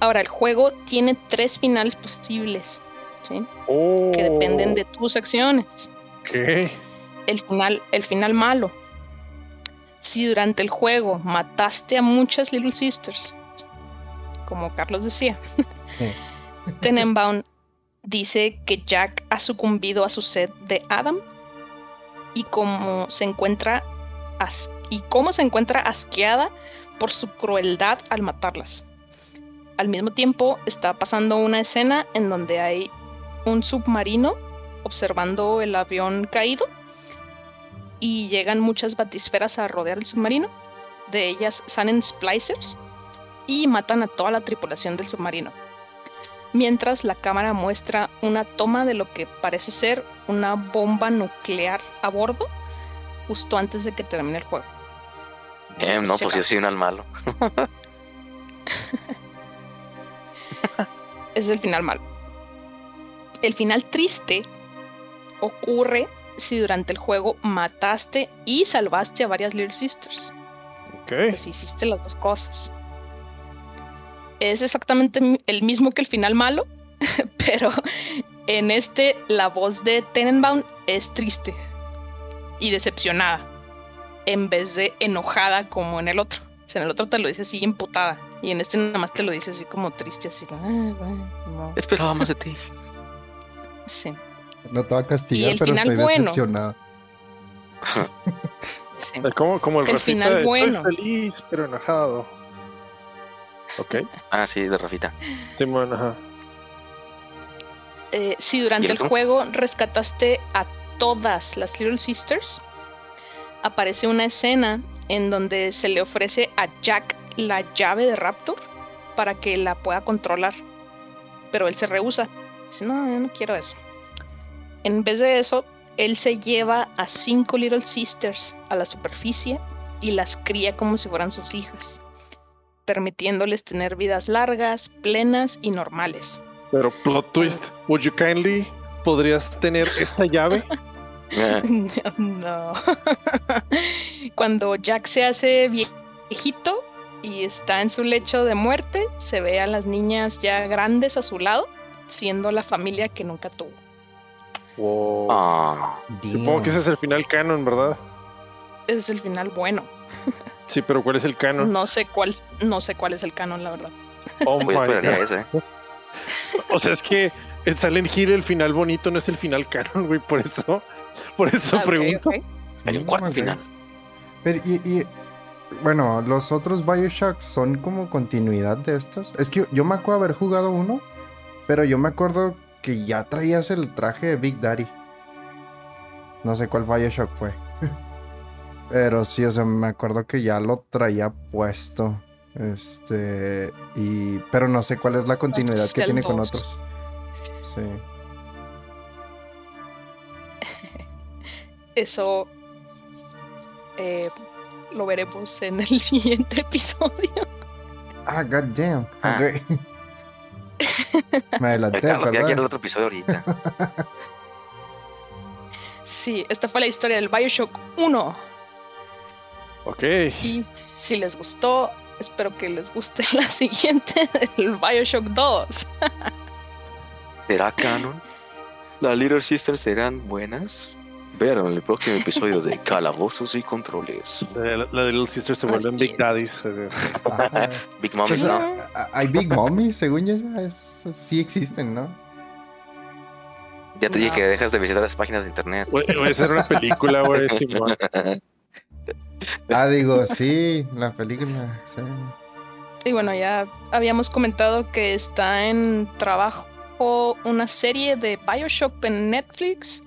Ahora, el juego tiene tres finales posibles, ¿sí? Oh, Que dependen de tus acciones. ¿Qué? El final, el final malo. Si durante el juego mataste a muchas Little Sisters, como Carlos decía, Sí. *laughs* Tenenbaum dice que Jack ha sucumbido a su sed de Adam y como se encuentra as- y cómo se encuentra asqueada por su crueldad al matarlas. Al mismo tiempo está pasando una escena en donde hay un submarino observando el avión caído y llegan muchas batisferas a rodear el submarino. de ellas salen splicers y matan a toda la tripulación del submarino. Mientras la cámara muestra una toma de lo que parece ser una bomba nuclear a bordo justo antes de que termine el juego. Eh, no, pues yo soy un al malo. Ese *laughs* es el final malo. El final triste ocurre si durante el juego mataste y salvaste a varias Little Sisters. Ok. Pues hiciste las dos cosas. Es exactamente el mismo que el final malo, *laughs* pero en este la voz de Tenenbaum es triste y decepcionada, en vez de enojada como en el otro. O sea, en el otro te lo dice así emputada y en este nada más te lo dice así como triste, así. como, "Ah, bueno, no". Esperaba más de ti. *laughs* Sí, No te va a castigar, pero estoy bueno. decepcionada. *laughs* sí. Como, como el, final estoy bueno. feliz, pero enojado. Ok, Ah, sí, de Rafita. Simón, ajá. Eh, si durante ¿Y el el juego rescataste a todas las Little Sisters, aparece una escena en donde se le ofrece a Jack la llave de Raptor para que la pueda controlar. Pero él se rehúsa. Dice, no, yo no quiero eso. En vez de eso, él se lleva a cinco Little Sisters a la superficie y las cría como si fueran sus hijas, permitiéndoles tener vidas largas, plenas y normales. Pero plot twist, would you kindly podrías tener esta llave? *laughs* No. *laughs* Cuando Jack se hace viejito y está en su lecho de muerte, se ve a las niñas ya grandes a su lado, siendo la familia que nunca tuvo. Wow. ah, Supongo que ese es el final canon, ¿verdad? Ese es el final bueno. Sí, pero ¿cuál es el canon? No sé cuál, no sé cuál es el canon, la verdad. Oh my God. ese. O sea, es que el Silent Hill, el final bonito, no es el final canon, güey. Por eso, por eso Ah, pregunto. Hay un cuarto final. Pero, y, y- bueno, los otros Bioshock son como continuidad de estos. Es que yo, yo me acuerdo haber jugado uno, pero yo me acuerdo que ya traías el traje de Big Daddy. No sé cuál Bioshock fue. Pero sí, o sea, me acuerdo que ya lo traía puesto. Este, y, pero no sé cuál es la continuidad que tiene con otros. Sí. *laughs* Eso eh, lo veremos en el *laughs* siguiente episodio. Ah, god damn. Ah. *laughs* Me adelanté, Carlos, ya quiero el otro episodio ahorita. Sí, esta fue la historia del Bioshock 1. Ok. Y si les gustó, espero que les guste *laughs* la siguiente, el Bioshock 2. ¿Será canon? ¿Las Little Sisters serán buenas? Vean en el próximo episodio de *laughs* Calabozos y Controles. La, la Little Sisters se vuelven Big es. Daddies. eh, Ah, *laughs* Big Mom, Pues, ¿no? ah, hay Big Mommy, según yo, es- sí existen, ¿no? Ya te dije que dejas de visitar las páginas de internet. Voy a hacer una película, güey. Simón. Ah, digo, sí, la película. sí. Y bueno, ya habíamos comentado que está en trabajo una serie de Bioshock en Netflix.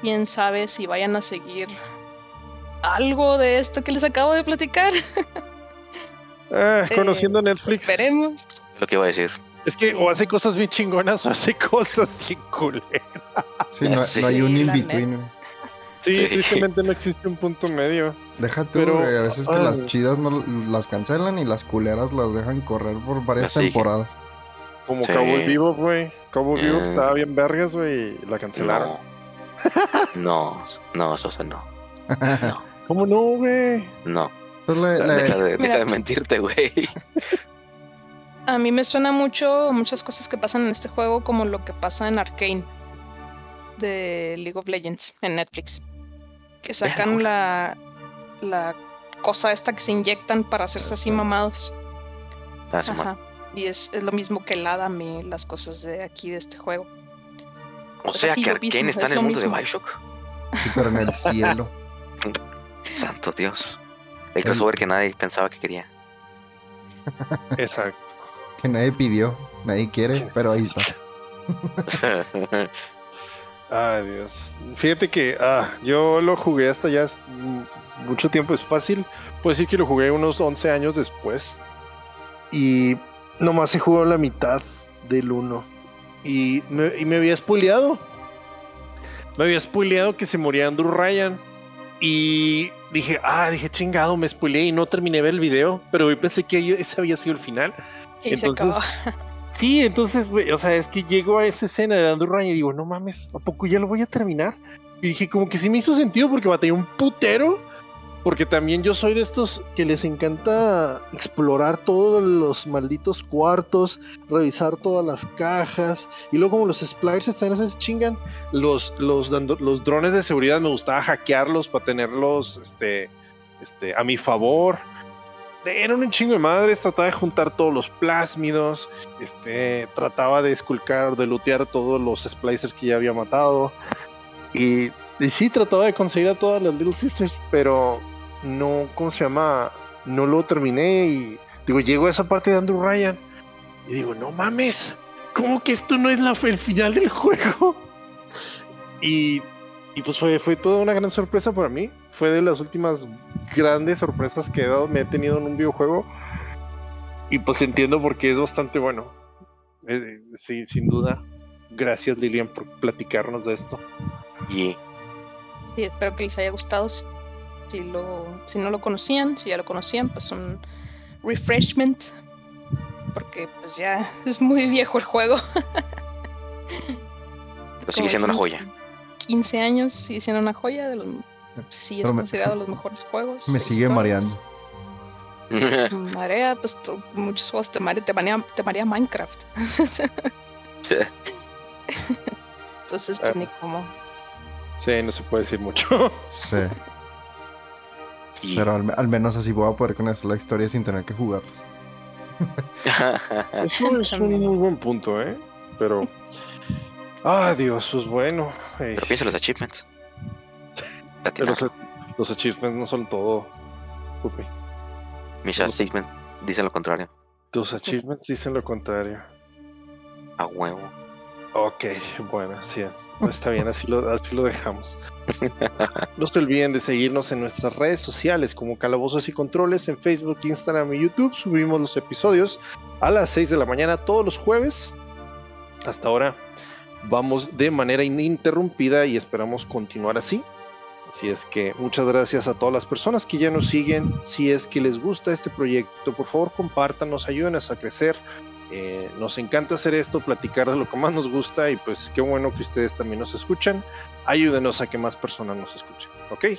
Quién sabe si vayan a seguir algo de esto que les acabo de platicar. *laughs* Ah, Eh, conociendo Netflix. Veremos. Lo que iba a decir. Es que o hace cosas bien chingonas o hace *laughs* cosas bien culeras. Sí, no, sé. no hay un Sí, in-between. Sí, Sí. tristemente no existe un punto medio. Deja tú, Pero, güey, a veces que ah. las chidas no las cancelan y las culeras las dejan correr por varias temporadas. Como Sí. Cowboy Vivo, güey. Cowboy Vivo Eh. estaba bien vergas, güey. y La cancelaron. No. No, no, Sosa, no. No, *laughs* ¿Cómo no, güey? no. Pues le- le- *laughs* Deja de, deja de mentirte, güey. A mí me suena mucho muchas cosas que pasan en este juego, como lo que pasa en Arcane de League of Legends en Netflix. Que sacan Vean, la, la cosa esta que se inyectan para hacerse así mamados. Ah. Ajá. Y es, es lo mismo que el Adam y las cosas de aquí de este juego. O sea que Arkane está es en el mundo de. Bioshock. sí, pero en el *laughs* cielo. Santo Dios. El crossover que nadie pensaba que quería. Exacto. Que nadie pidió, nadie quiere, pero ahí está. *laughs* Ay, Dios. Fíjate que ah, yo lo jugué hasta ya mm, mucho tiempo, es fácil. Puedo decir que lo jugué unos 11 años después. Y nomás se jugó la mitad del 1. Y me, y me había spoileado. Me había spoileado que se moría Andrew Ryan. Y dije, ah, dije chingado, me spoileé y no terminé de ver el video. Pero yo pensé que ese había sido el final. Y se Entonces, acabó. *laughs* Sí, entonces, o sea, es que llego a esa escena de Ryan y digo, no mames, ¿a poco ya lo voy a terminar? Y dije, como que sí me hizo sentido porque batallé un putero. Porque también yo soy de estos que les encanta explorar todos los malditos cuartos, revisar todas las cajas. Y luego, como los splicers también se chingan, los, los, los drones de seguridad me gustaba hackearlos para tenerlos este, este, a mi favor. Eran un chingo de madres, trataba de juntar todos los plásmidos, este, trataba de esculcar, de lootear todos los splicers que ya había matado. Y, y sí, trataba de conseguir a todas las Little Sisters, pero no, ¿cómo se llama? No lo terminé y digo, llego a esa parte de Andrew Ryan y digo, no mames, ¿cómo que esto no es la, el final del juego? Y, y pues fue, fue toda una gran sorpresa para mí. Fue de las últimas grandes sorpresas que he dado, me he tenido en un videojuego. Y pues entiendo por qué es bastante bueno. Eh, sí, sin duda. Gracias Lilian por platicarnos de esto. Y Sí, espero que les haya gustado. Si, lo, si no lo conocían, si ya lo conocían, pues un refreshment. Porque pues ya es muy viejo el juego. pero sigue siendo una joya. dijimos, 15 años sigue siendo una joya. de los- sí es Pero me- considerado los mejores juegos. Me sigue historias. mareando. *laughs* Marea, pues tú- muchos juegos te marea, te marea, te marea Minecraft. *laughs* Entonces, pues Ah. ni como. Sí, no se puede decir mucho. Sí. Pero al, al menos así voy a poder conocer la historia sin tener que jugarlos. *laughs* Eso es un muy buen punto, ¿eh? Pero... Ah, Dios, pues bueno. eh, pero piensa en los achievements. Pero los, Platinarlo. los achievements no son todo. Pupi. Mis achievements dicen lo contrario. Tus achievements dicen lo contrario. A huevo. Ok, bueno, sí. Está bien, así lo, así lo dejamos. *laughs* No se olviden de seguirnos en nuestras redes sociales como Calabozos y Controles en Facebook, Instagram y YouTube. Subimos los episodios a las 6 de la mañana todos los jueves. Hasta ahora vamos de manera ininterrumpida y esperamos continuar así. Así es que muchas gracias a todas las personas que ya nos siguen. Si es que les gusta este proyecto, por favor compártanos, ayúdenos a crecer. Eh, nos encanta hacer esto, platicar de lo que más nos gusta y pues qué bueno que ustedes también nos escuchan. Ayúdenos a que más personas nos escuchen, ¿ok?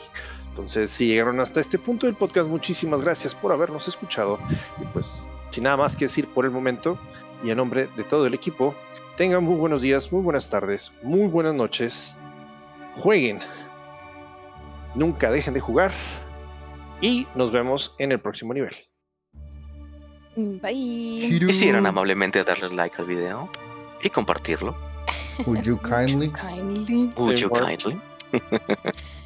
Entonces, si llegaron hasta este punto del podcast, muchísimas gracias por habernos escuchado. Y pues, sin nada más que decir por el momento, y a nombre de todo el equipo, tengan muy buenos días, muy buenas tardes, muy buenas noches. Jueguen. Nunca dejen de jugar. Y nos vemos en el próximo nivel. Bye. Quisieran amablemente darles like al video y compartirlo. Would you *laughs* kindly? Kindly. Would you kindly? *laughs*